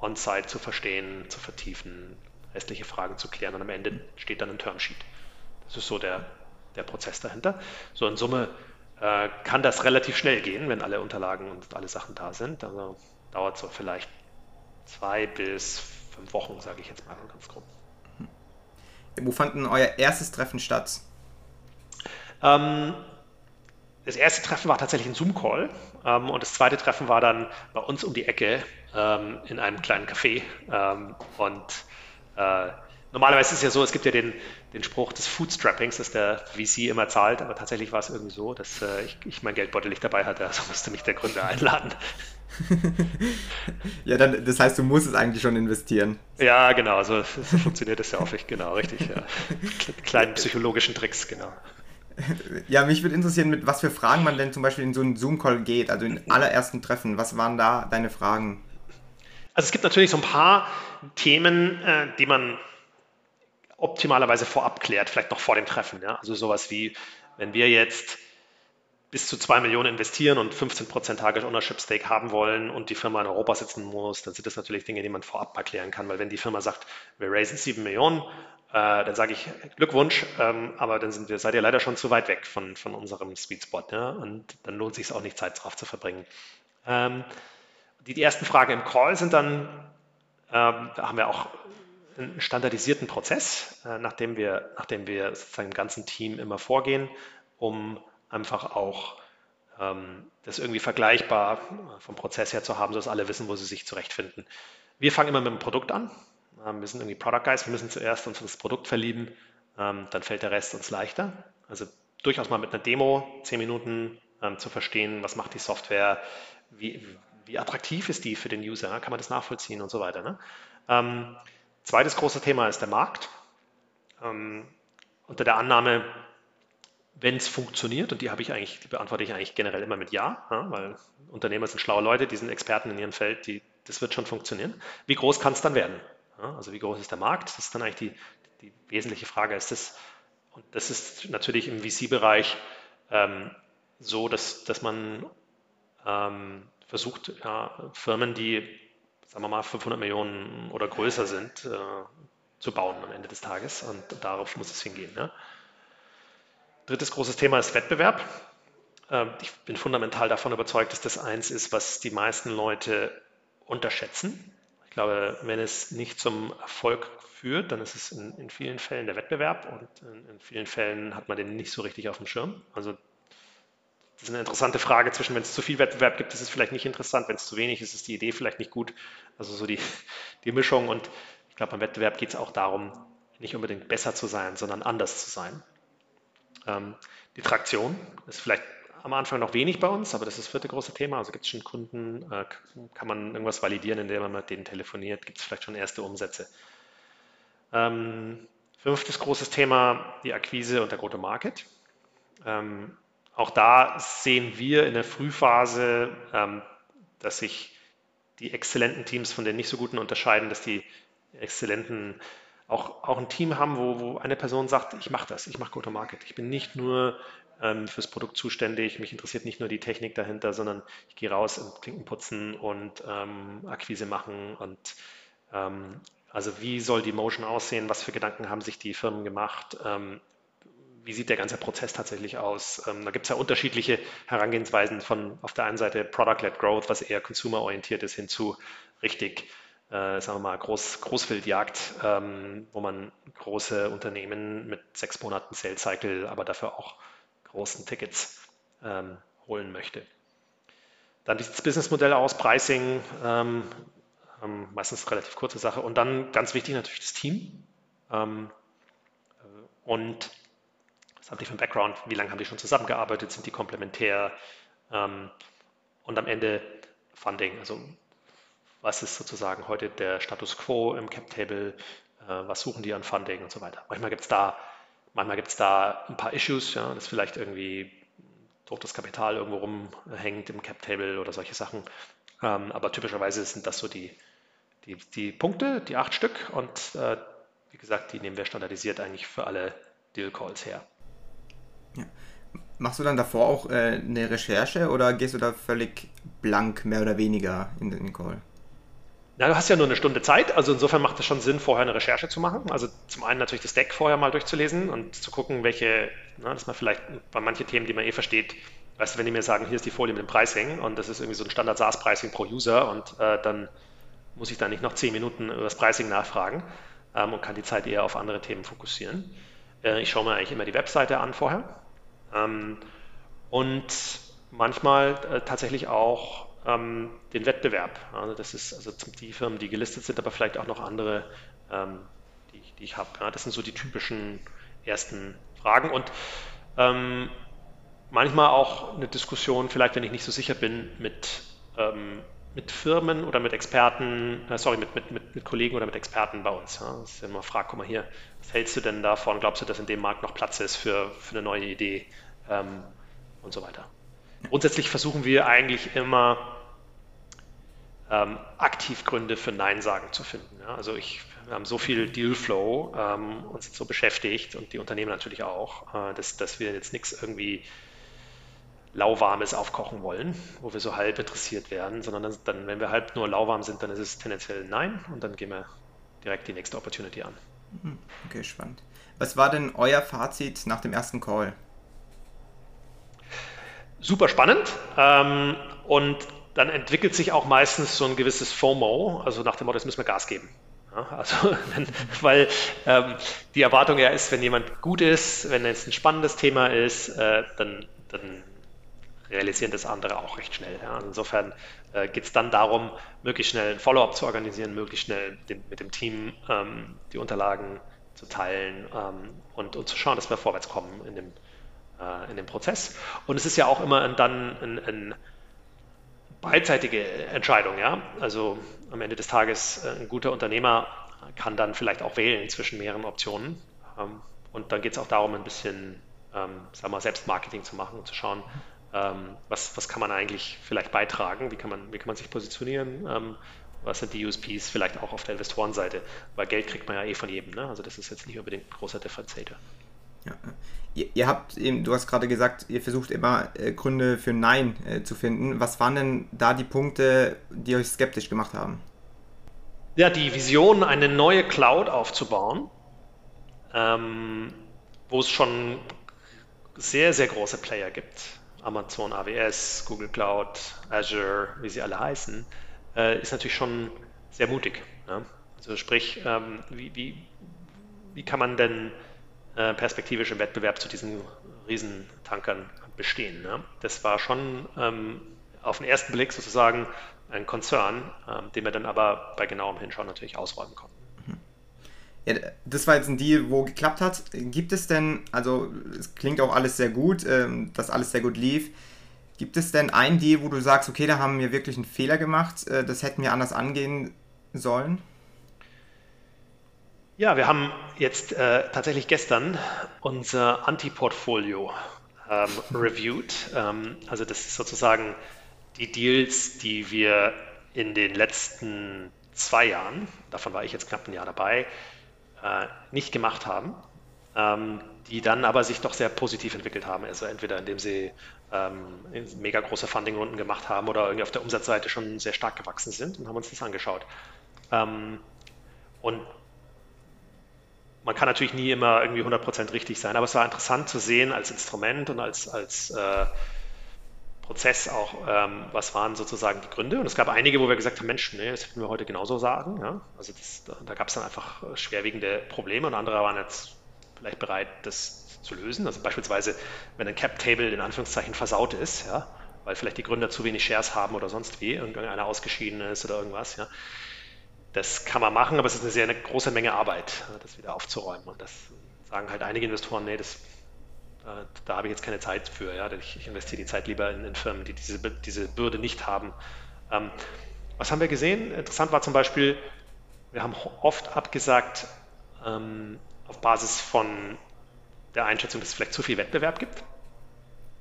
B: on-site zu verstehen, zu vertiefen, restliche Fragen zu klären und am Ende steht dann ein Termsheet. Das ist so der, der Prozess dahinter. So in Summe äh, kann das relativ schnell gehen, wenn alle Unterlagen und alle Sachen da sind. Also dauert so vielleicht zwei bis fünf Wochen, sage ich jetzt mal ganz grob.
A: Wo fand denn euer erstes Treffen statt?
B: Ähm, das erste Treffen war tatsächlich ein Zoom-Call ähm, und das zweite Treffen war dann bei uns um die Ecke ähm, in einem kleinen Café. Ähm, und äh, normalerweise ist es ja so, es gibt ja den, den Spruch des Foodstrappings, dass der VC immer zahlt, aber tatsächlich war es irgendwie so, dass äh, ich, ich, mein Geldbeutel nicht dabei hatte, also musste mich der Gründer (laughs) einladen.
A: ja, dann, das heißt, du musst es eigentlich schon investieren.
B: Ja, genau, so, so funktioniert es ja häufig, genau, richtig. Ja. Kleinen psychologischen Tricks, genau.
A: Ja, mich würde interessieren, mit was für Fragen man denn zum Beispiel in so einen Zoom-Call geht, also in allerersten Treffen. Was waren da deine Fragen?
B: Also es gibt natürlich so ein paar Themen, äh, die man optimalerweise vorab klärt, vielleicht noch vor dem Treffen. Ja? Also sowas wie, wenn wir jetzt bis zu 2 Millionen investieren und 15% Target Ownership Stake haben wollen und die Firma in Europa sitzen muss, dann sind das natürlich Dinge, die man vorab erklären kann, weil wenn die Firma sagt, wir raisen 7 Millionen, äh, dann sage ich Glückwunsch, ähm, aber dann sind wir, seid ihr leider schon zu weit weg von, von unserem Sweet Spot ja? und dann lohnt es sich auch nicht, Zeit drauf zu verbringen. Ähm, die, die ersten Fragen im Call sind dann, ähm, da haben wir auch einen standardisierten Prozess, äh, nachdem wir, nachdem wir sozusagen im ganzen Team immer vorgehen, um einfach auch ähm, das irgendwie vergleichbar vom Prozess her zu haben, sodass alle wissen, wo sie sich zurechtfinden. Wir fangen immer mit dem Produkt an. Ähm, wir sind irgendwie Product Guys, wir müssen zuerst uns das Produkt verlieben, ähm, dann fällt der Rest uns leichter. Also durchaus mal mit einer Demo, zehn Minuten ähm, zu verstehen, was macht die Software, wie, wie attraktiv ist die für den User, kann man das nachvollziehen und so weiter. Ne? Zweites großes Thema ist der Markt. Ähm, unter der Annahme, wenn es funktioniert, und die habe ich eigentlich, die beantworte ich eigentlich generell immer mit Ja, ja, weil Unternehmer sind schlaue Leute, die sind Experten in ihrem Feld, die, das wird schon funktionieren. Wie groß kann es dann werden? Ja, also wie groß ist der Markt? Das ist dann eigentlich die, die wesentliche Frage. Ist das, und das ist natürlich im VC-Bereich ähm, so, dass, dass man ähm, versucht, ja, Firmen, die, sagen wir mal, 500 Millionen oder größer sind, äh, zu bauen am Ende des Tages. Und darauf muss es hingehen. Ne? Drittes großes Thema ist Wettbewerb. Ähm, ich bin fundamental davon überzeugt, dass das eins ist, was die meisten Leute unterschätzen. Ich glaube, wenn es nicht zum Erfolg führt, dann ist es in, in vielen Fällen der Wettbewerb und in, in, vielen Fällen hat man den nicht so richtig auf dem Schirm. Also das ist eine interessante Frage zwischen, wenn es zu viel Wettbewerb gibt, ist es vielleicht nicht interessant, wenn es zu wenig ist, ist die Idee vielleicht nicht gut. Also so die, (laughs) die Mischung und ich glaube, beim Wettbewerb geht es auch darum, nicht unbedingt besser zu sein, sondern anders zu sein. Ähm, die Traktion ist vielleicht am Anfang noch wenig bei uns, aber das ist das vierte große Thema. Also gibt es schon Kunden, äh, kann man irgendwas validieren, indem man mit denen telefoniert, gibt es vielleicht schon erste Umsätze. Ähm, fünftes großes Thema, die Akquise und der Go-to-Market. Ähm, auch da sehen wir in der Frühphase, ähm, dass sich die exzellenten Teams von den nicht so guten unterscheiden, dass die exzellenten auch, auch ein Team haben, wo, wo eine Person sagt, ich mache das, ich mache Go-to-Market. Ich bin nicht nur ähm, fürs Produkt zuständig, mich interessiert nicht nur die Technik dahinter, sondern ich gehe raus und Klinken putzen und ähm, Akquise machen und ähm, also wie soll die Motion aussehen, was für Gedanken haben sich die Firmen gemacht, ähm, wie sieht der ganze Prozess tatsächlich aus? Ähm, da gibt es ja unterschiedliche Herangehensweisen von auf der einen Seite Product-led Growth, was eher consumer-orientiert ist, hin zu richtig, äh, sagen wir mal, Groß, Großwildjagd, ähm, wo man große Unternehmen mit sechs Monaten Sales Cycle, aber dafür auch großen Tickets ähm, holen möchte. Dann das Businessmodell aus, Pricing, ähm, ähm, meistens relativ kurze Sache. Und dann ganz wichtig natürlich das Team. Ähm, äh, und was haben die für einen Background? Wie lange haben die schon zusammengearbeitet? Sind die komplementär? Ähm, und am Ende Funding. Also was ist sozusagen heute der Status quo im Cap Table? Äh, was suchen die an Funding und so weiter? Manchmal gibt es da, manchmal gibt es da ein paar Issues, ja, dass vielleicht irgendwie totes Kapital irgendwo rumhängt im Cap Table oder solche Sachen. Ähm, aber typischerweise sind das so die, die, die Punkte, die acht Stück. Und äh, wie gesagt, die nehmen wir standardisiert eigentlich für alle Deal Calls her.
A: Ja. Machst du dann davor auch äh, eine Recherche oder gehst du da völlig blank, mehr oder weniger, in den Call?
B: Na, du hast ja nur eine Stunde Zeit, also insofern macht es schon Sinn, vorher eine Recherche zu machen. Also zum einen natürlich das Deck vorher mal durchzulesen und zu gucken, welche, na, dass man vielleicht bei manchen Themen, die man eh versteht, weißt du, wenn die mir sagen, hier ist die Folie mit dem Pricing und das ist irgendwie so ein Standard SaaS-Pricing pro User und äh, dann muss ich da nicht noch zehn Minuten über das Pricing nachfragen ähm, und kann die Zeit eher auf andere Themen fokussieren. Äh, ich schaue mir eigentlich immer die Webseite an vorher und manchmal äh, tatsächlich auch ähm, den Wettbewerb. Also das ist also die Firmen, die gelistet sind, aber vielleicht auch noch andere, ähm, die, die, ich habe. Das sind so die typischen ersten Fragen und ähm, manchmal auch eine Diskussion, vielleicht wenn ich nicht so sicher bin, mit, ähm, mit Firmen oder mit Experten, äh, sorry, mit, mit, mit, mit, Kollegen oder mit Experten bei uns. Ja. Dass ich immer frage, guck mal hier, was hältst du denn davon? Glaubst du, dass in dem Markt noch Platz ist für, für eine neue Idee ähm, und so weiter? Grundsätzlich versuchen wir eigentlich immer ähm, aktiv Gründe für Nein sagen zu finden. Ja. Also ich, wir haben so viel Dealflow, ähm, uns so beschäftigt und die Unternehmen natürlich auch, äh, dass, dass wir jetzt nichts irgendwie lauwarmes aufkochen wollen, wo wir so halb interessiert werden, sondern dann, wenn wir halb nur lauwarm sind, dann ist es tendenziell Nein und dann gehen wir direkt die nächste Opportunity an.
A: Hm, okay, spannend. Was war denn euer Fazit nach dem ersten Call?
B: Super spannend ähm, und dann entwickelt sich auch meistens so ein gewisses FOMO, also nach dem Motto, jetzt müssen wir Gas geben. Also, (laughs) weil ähm, die Erwartung ja ist, wenn jemand gut ist, wenn es ein spannendes Thema ist, äh, dann, dann realisieren das andere auch recht schnell. Ja. Insofern äh, geht es dann darum, möglichst schnell ein Follow-up zu organisieren, möglichst schnell den, mit dem Team ähm, die Unterlagen zu teilen ähm, und, und, zu schauen, dass wir vorwärts kommen in dem, äh, in dem Prozess. Und es ist ja auch immer dann ein, ein beidseitige Entscheidung. Ja? Also am Ende des Tages äh, ein guter Unternehmer kann dann vielleicht auch wählen zwischen mehreren Optionen. Ähm, und dann geht es auch darum, ein bisschen ähm, sagen wir, Selbstmarketing zu machen und zu schauen, was, was kann man eigentlich vielleicht beitragen, wie kann man, wie kann man sich positionieren, ähm, was sind die USPs vielleicht auch auf der Investorenseite, weil Geld kriegt man ja eh von jedem, ne? also das ist jetzt nicht unbedingt ein großer Differenziator.
A: Ja. Ihr, ihr, habt eben, du hast gerade gesagt, ihr versucht immer äh, Gründe für Nein äh, zu finden. Was waren denn da die Punkte, die euch skeptisch gemacht haben?
B: Ja, die Vision, eine neue Cloud aufzubauen, ähm, wo es schon sehr, sehr große Player gibt. Amazon AWS, Google Cloud, Azure, wie sie alle heißen, äh, ist natürlich schon sehr mutig. Ne? Also sprich, ähm, wie, wie, wie kann man denn äh, perspektivisch im Wettbewerb zu diesen Riesentankern bestehen? Ne? Das war schon ähm, auf den ersten Blick sozusagen ein Konzern, ähm, den wir dann aber bei genauem Hinschauen natürlich ausräumen konnten.
A: Ja, das war jetzt ein Deal, wo geklappt hat. Gibt es denn, also es klingt auch alles sehr gut, ähm, dass alles sehr gut lief. Gibt es denn ein Deal, wo du sagst, okay, da haben wir wirklich einen Fehler gemacht, äh, das hätten wir anders angehen sollen?
B: Ja, wir haben jetzt äh, tatsächlich gestern unser Anti-Portfolio ähm, (laughs) reviewed. Ähm, also das ist sozusagen die Deals, die wir in den letzten zwei Jahren, davon war ich jetzt knapp ein Jahr dabei, äh, nicht gemacht haben, ähm, die dann aber sich doch sehr positiv entwickelt haben. Also entweder indem sie ähm, mega große Fundingrunden gemacht haben oder irgendwie auf der Umsatzseite schon sehr stark gewachsen sind und haben uns das angeschaut. Ähm, und man kann natürlich nie immer irgendwie 100% richtig sein, aber es war interessant zu sehen als Instrument und als, als äh, Prozess auch, ähm, was waren sozusagen die Gründe. Und es gab einige, wo wir gesagt haben, Mensch, nee, das hätten wir heute genauso sagen. Ja? Also das, da, gab es dann einfach schwerwiegende Probleme und andere waren jetzt vielleicht bereit, das zu lösen. Also beispielsweise, wenn ein Cap-Table in Anführungszeichen versaut ist, ja, weil vielleicht die Gründer zu wenig Shares haben oder sonst wie, irgendeiner ausgeschieden ist oder irgendwas, ja. Das kann man machen, aber es ist eine sehr eine große Menge Arbeit, das wieder aufzuräumen. Und das sagen halt einige Investoren, nee, das da habe ich jetzt keine Zeit für. Ja? Ich, ich investiere die Zeit lieber in, in, Firmen, die diese, diese Bürde nicht haben. Ähm, was haben wir gesehen? Interessant war zum Beispiel, wir haben oft abgesagt ähm, auf Basis von der Einschätzung, dass es vielleicht zu viel Wettbewerb gibt.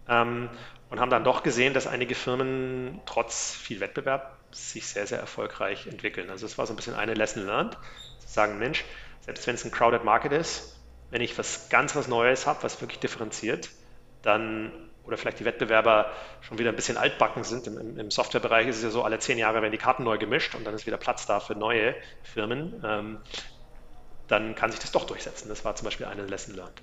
B: Ähm, und haben dann doch gesehen, dass einige Firmen trotz viel Wettbewerb sich sehr, sehr erfolgreich entwickeln. Also es war so ein bisschen eine Lesson learned, zu sagen, Mensch, selbst wenn es ein crowded Market ist, wenn ich was ganz was Neues habe, was wirklich differenziert, dann oder vielleicht die Wettbewerber schon wieder ein bisschen altbacken sind. Im, im Softwarebereich ist es ja so, alle zehn Jahre werden die Karten neu gemischt und dann ist wieder Platz da für neue Firmen. Ähm, dann kann sich das doch durchsetzen. Das war zum Beispiel eine Lesson learned.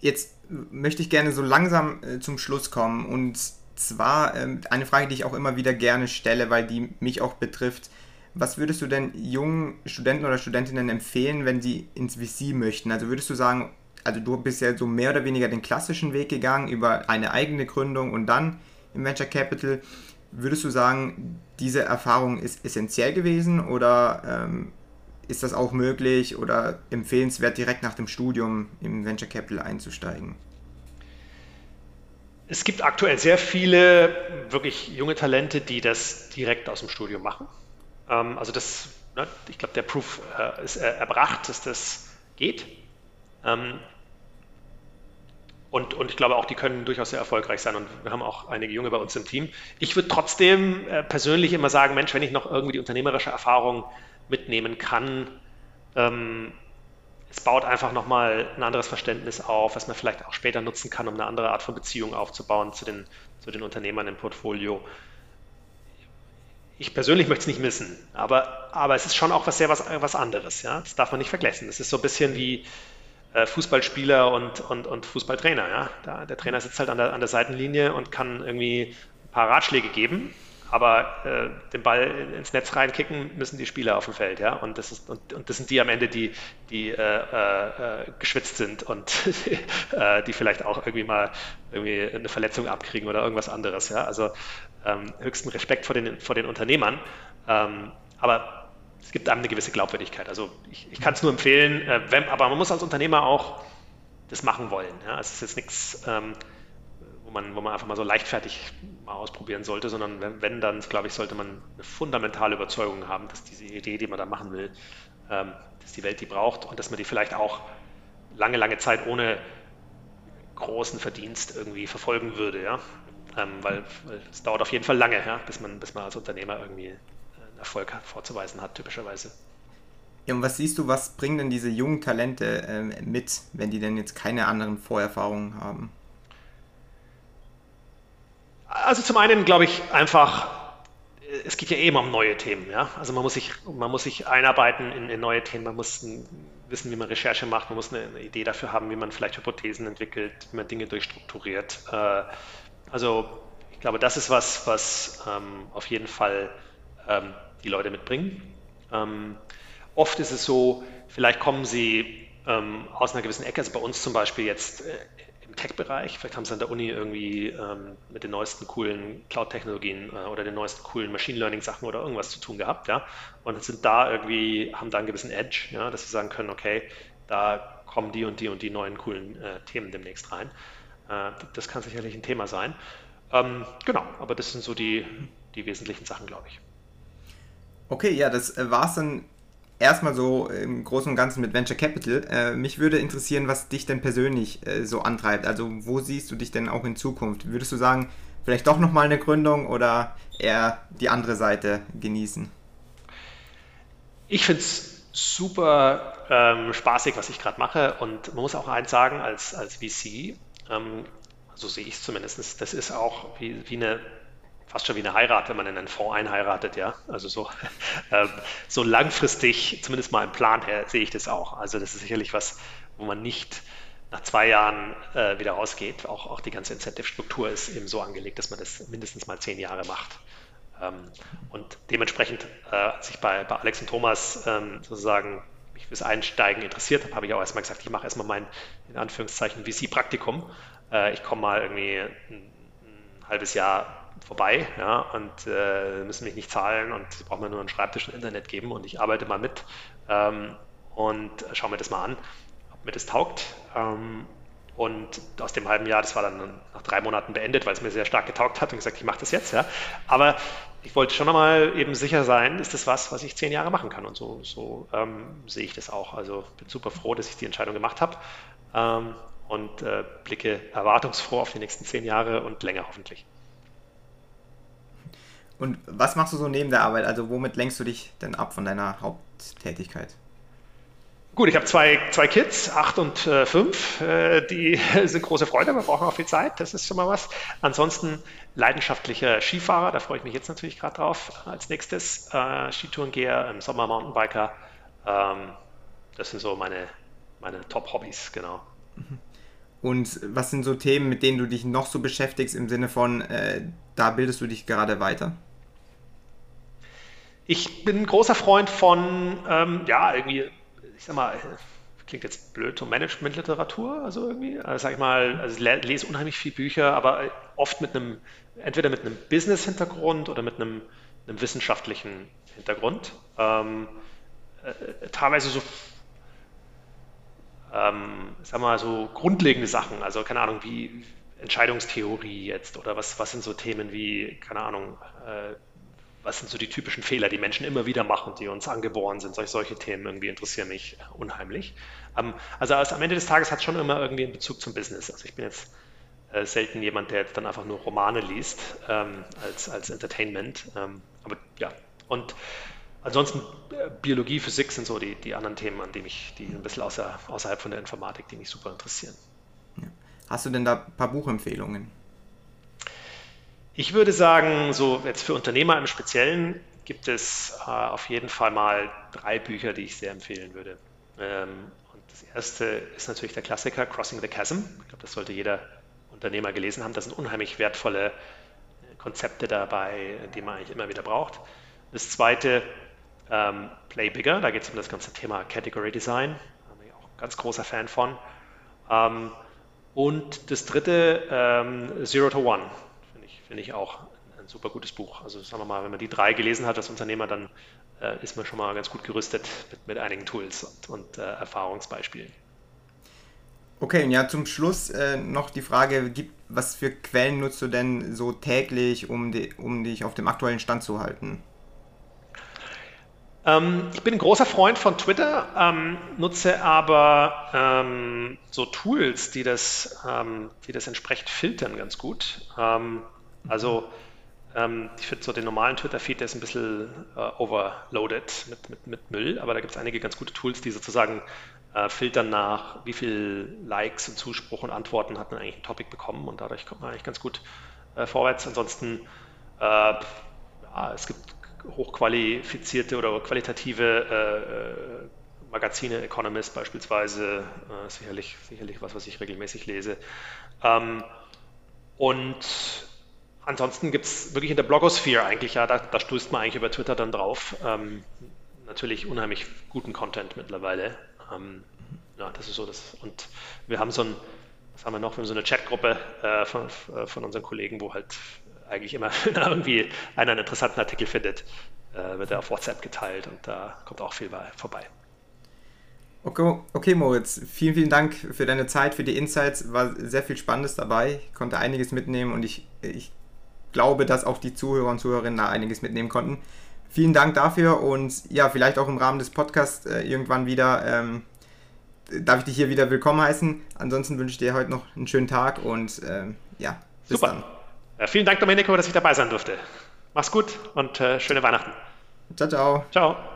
A: Jetzt möchte ich gerne so langsam äh, zum Schluss kommen und zwar äh, eine Frage, die ich auch immer wieder gerne stelle, weil die mich auch betrifft. Was würdest du denn jungen Studenten oder Studentinnen empfehlen, wenn sie ins VC möchten? Also würdest du sagen, also du bist ja so mehr oder weniger den klassischen Weg gegangen über eine eigene Gründung und dann im Venture Capital. Würdest du sagen, diese Erfahrung ist essentiell gewesen oder ähm, ist das auch möglich oder empfehlenswert, direkt nach dem Studium im Venture Capital einzusteigen?
B: es gibt aktuell sehr viele wirklich junge Talente, die das direkt aus dem Studium machen. Ähm, also das, ne, ich glaube, der Proof äh, ist erbracht, dass das geht. Ähm, und, und ich glaube auch, die können durchaus sehr erfolgreich sein. Und wir haben auch einige Junge bei uns im Team. Ich würde trotzdem äh, persönlich immer sagen, Mensch, wenn ich noch irgendwie die unternehmerische Erfahrung mitnehmen kann, ähm, es baut einfach nochmal ein anderes Verständnis auf, was man vielleicht auch später nutzen kann, um eine andere Art von Beziehung aufzubauen zu den, zu den Unternehmern im Portfolio. Ich persönlich möchte es nicht missen, aber, aber es ist schon auch was sehr was, was anderes. Ja? Das darf man nicht vergessen. Es ist so ein bisschen wie, äh, Fußballspieler und, und, und Fußballtrainer. Ja? Da, der Trainer sitzt halt an der, an der Seitenlinie und kann irgendwie ein paar Ratschläge geben, aber äh, den Ball ins Netz reinkicken müssen die Spieler auf dem Feld, ja. Und das ist und, und das sind die am Ende, die, die äh, äh, geschwitzt sind und (laughs) äh, die vielleicht auch irgendwie mal irgendwie eine Verletzung abkriegen oder irgendwas anderes, ja. Also ähm, höchsten Respekt vor den vor den Unternehmern. Ähm, aber es gibt einem eine gewisse Glaubwürdigkeit. Also ich, ich kann es nur empfehlen, äh, wenn, aber man muss als Unternehmer auch das machen wollen. Ja? Es ist jetzt nichts, ähm, man, wo man einfach mal so leichtfertig mal ausprobieren sollte, sondern wenn, wenn dann, glaube ich, sollte man eine fundamentale Überzeugung haben, dass diese Idee, die man da machen will, ähm, dass die Welt die braucht und dass man die vielleicht auch lange, lange Zeit ohne großen Verdienst irgendwie verfolgen würde. Ja? Ähm, weil, es dauert auf jeden Fall lange, ja? bis, man, bis man als Unternehmer irgendwie Erfolg vorzuweisen hat, typischerweise.
A: Ja, und was siehst du, was bringen denn diese jungen Talente äh, mit, wenn die denn jetzt keine anderen Vorerfahrungen haben?
B: Also zum einen glaube ich einfach, es geht ja eben um neue Themen. Ja? Also man muss sich, man muss sich einarbeiten in, in neue Themen, man muss wissen, wie man Recherche macht, man muss eine, eine, Idee dafür haben, wie man vielleicht Hypothesen entwickelt, wie man Dinge durchstrukturiert. Äh, also ich glaube, das ist was, was ähm, auf jeden Fall ähm, die Leute mitbringen. Ähm, oft ist es so, vielleicht kommen sie aus einer gewissen Ecke, also bei uns zum Beispiel jetzt äh, Tech-Bereich, vielleicht haben sie an der Uni irgendwie ähm, mit den neuesten coolen Cloud-Technologien äh, oder den neuesten coolen Machine Learning-Sachen oder irgendwas zu tun gehabt, ja, und sind da irgendwie, haben da einen gewissen Edge, ja, dass sie sagen können, okay, da kommen die und die und die neuen coolen äh, Themen demnächst rein. Äh, das kann sicherlich ein Thema sein. Ähm, genau, aber das sind so die, die wesentlichen Sachen, glaube ich.
A: Okay, ja, das äh, war es dann erstmal so im Großen und Ganzen mit Venture Capital. Äh, mich würde interessieren, was dich denn persönlich äh, so antreibt. Also wo siehst du dich denn auch in Zukunft? Würdest du sagen, vielleicht doch nochmal eine Gründung oder eher die andere Seite genießen?
B: Ich finde es super ähm, spaßig, was ich gerade mache. Und man muss auch eins sagen, als, als VC, ähm, so sehe ich es zumindest, das ist auch wie, wie eine fast schon wie eine Heirat, wenn man in einen Fonds einheiratet, ja. Also so, (laughs) ähm, so langfristig, zumindest mal im Plan her, sehe ich das auch. Also das ist sicherlich was, wo man nicht nach zwei Jahren äh, wieder rausgeht. Auch, auch die ganze Incentive-Struktur ist eben so angelegt, dass man das mindestens mal zehn Jahre macht. Ähm, und dementsprechend, äh, als ich bei, bei Alex und Thomas ähm, sozusagen mich fürs Einsteigen interessiert habe, habe ich auch erstmal gesagt, ich mache erstmal mein, in Anführungszeichen, VC-Praktikum. Äh, ich komme mal irgendwie ein, ein halbes Jahr vorbei ja, und äh, müssen mich nicht zahlen und brauchen mir nur einen Schreibtisch und Internet geben und ich arbeite mal mit ähm, und schaue mir das mal an, ob mir das taugt. Ähm, und aus dem halben Jahr, das war dann nach drei Monaten beendet, weil es mir sehr stark getaugt hat und gesagt, ich mache das jetzt. Ja. Aber ich wollte schon einmal eben sicher sein, ist das was, was ich zehn Jahre machen kann. Und so, so ähm, sehe ich das auch. Also bin super froh, dass ich die Entscheidung gemacht habe ähm, und äh, blicke erwartungsfroh auf die nächsten zehn Jahre und länger hoffentlich.
A: Und was machst du so neben der Arbeit? Also womit lenkst du dich denn ab von deiner Haupttätigkeit?
B: Gut, ich habe zwei, zwei Kids, acht und äh, fünf. Äh, die (laughs) sind große Freude, wir brauchen auch viel Zeit, das ist schon mal was. Ansonsten leidenschaftlicher Skifahrer, da freue ich mich jetzt natürlich gerade drauf. Als nächstes äh, Skitourengeher, im Sommer Mountainbiker. Ähm, das sind so meine, meine Top-Hobbys, genau. Mhm.
A: Und was sind so Themen, mit denen du dich noch so beschäftigst im Sinne von, äh, da bildest du dich gerade weiter?
B: Ich bin ein großer Freund von, ähm, ja, irgendwie, ich sag mal, klingt jetzt blöd, so Management-Literatur, also irgendwie, also sag ich mal, also ich lese unheimlich viele Bücher, aber oft mit einem, entweder mit einem Business-Hintergrund oder mit einem, einem wissenschaftlichen Hintergrund. Ähm, äh, teilweise so ähm, sag mal, so grundlegende Sachen. Also keine Ahnung, wie Entscheidungstheorie jetzt oder was, was sind so Themen wie, keine Ahnung, äh, was sind so die typischen Fehler, die Menschen immer wieder machen, die uns angeboren sind. Solch, solche Themen irgendwie interessieren mich unheimlich. Ähm, also am Ende des Tages hat es schon immer irgendwie einen Bezug zum Business. Also ich bin jetzt äh, selten jemand, der jetzt dann einfach nur Romane liest ähm, als, als Entertainment. Ähm, aber ja, und ansonsten äh, Biologie, Physik sind so die, die anderen Themen, an die mich, die ein bisschen außer, außerhalb von der Informatik, die mich super interessieren.
A: Hast du denn da ein paar Buchempfehlungen?
B: Ich würde sagen, so jetzt für Unternehmer im Speziellen gibt es äh, auf jeden Fall mal drei Bücher, die ich sehr empfehlen würde. Ähm, und das erste ist natürlich der Klassiker Crossing the Chasm. Ich glaube, das sollte jeder Unternehmer gelesen haben. Da sind unheimlich wertvolle äh, Konzepte dabei, die man eigentlich immer wieder braucht. Das zweite, ähm, Play Bigger, da geht es um das ganze Thema Category Design. Da bin ich auch ein ganz großer Fan von. Ähm, und das dritte, ähm, Zero to One finde ich auch ein super gutes Buch. Also sagen wir mal, wenn man die drei gelesen hat als Unternehmer, dann äh, ist man schon mal ganz gut gerüstet mit, mit einigen Tools und, und äh, Erfahrungsbeispielen.
A: Okay, und ja, zum Schluss äh, noch die Frage, gibt, was für Quellen nutzt du denn so täglich, um, die, um dich auf dem aktuellen Stand zu halten?
B: Ähm, ich bin ein großer Freund von Twitter, ähm, nutze aber ähm, so Tools, die das, ähm, die das entsprechend filtern ganz gut. Also ähm, ich finde so den normalen Twitter-Feed, der ist ein bisschen äh, overloaded mit, mit, mit Müll, aber da gibt es einige ganz gute Tools, die sozusagen äh, filtern nach, wie viel Likes und Zuspruch und Antworten hat man eigentlich ein Topic bekommen und dadurch kommt man eigentlich ganz gut äh, vorwärts. Ansonsten, äh, ja, es gibt hochqualifizierte oder qualitative äh, äh, Magazine, Economist beispielsweise, sicherlich, sicherlich was, was ich regelmäßig lese. Ähm, und ansonsten gibt es wirklich in der Blogosphäre eigentlich, ja, da, da, stößt man eigentlich über Twitter dann drauf. Ähm, natürlich unheimlich guten Content mittlerweile. Ähm, ja, das ist so das. Und wir haben so ein, was haben wir noch? Wir haben so eine Chatgruppe äh, von, äh, von unseren Kollegen, wo halt eigentlich immer (laughs) irgendwie einer einen interessanten Artikel findet, äh, wird er auf WhatsApp geteilt und da kommt auch viel vorbei.
A: Okay, okay, Moritz, vielen, vielen Dank für deine Zeit, für die Insights. War sehr viel Spannendes dabei, konnte einiges mitnehmen und ich, ich glaube, dass auch die Zuhörer und Zuhörerinnen da einiges mitnehmen konnten. Vielen Dank dafür und ja, vielleicht auch im Rahmen des Podcasts äh, irgendwann wieder ähm, darf ich dich hier wieder willkommen heißen. Ansonsten wünsche ich dir heute noch einen schönen Tag und ähm, ja,
B: bis Super. dann. Ja, vielen Dank, Domenico, dass ich dabei sein durfte. Mach's gut und äh, schöne Weihnachten.
A: Ciao, ciao. Ciao.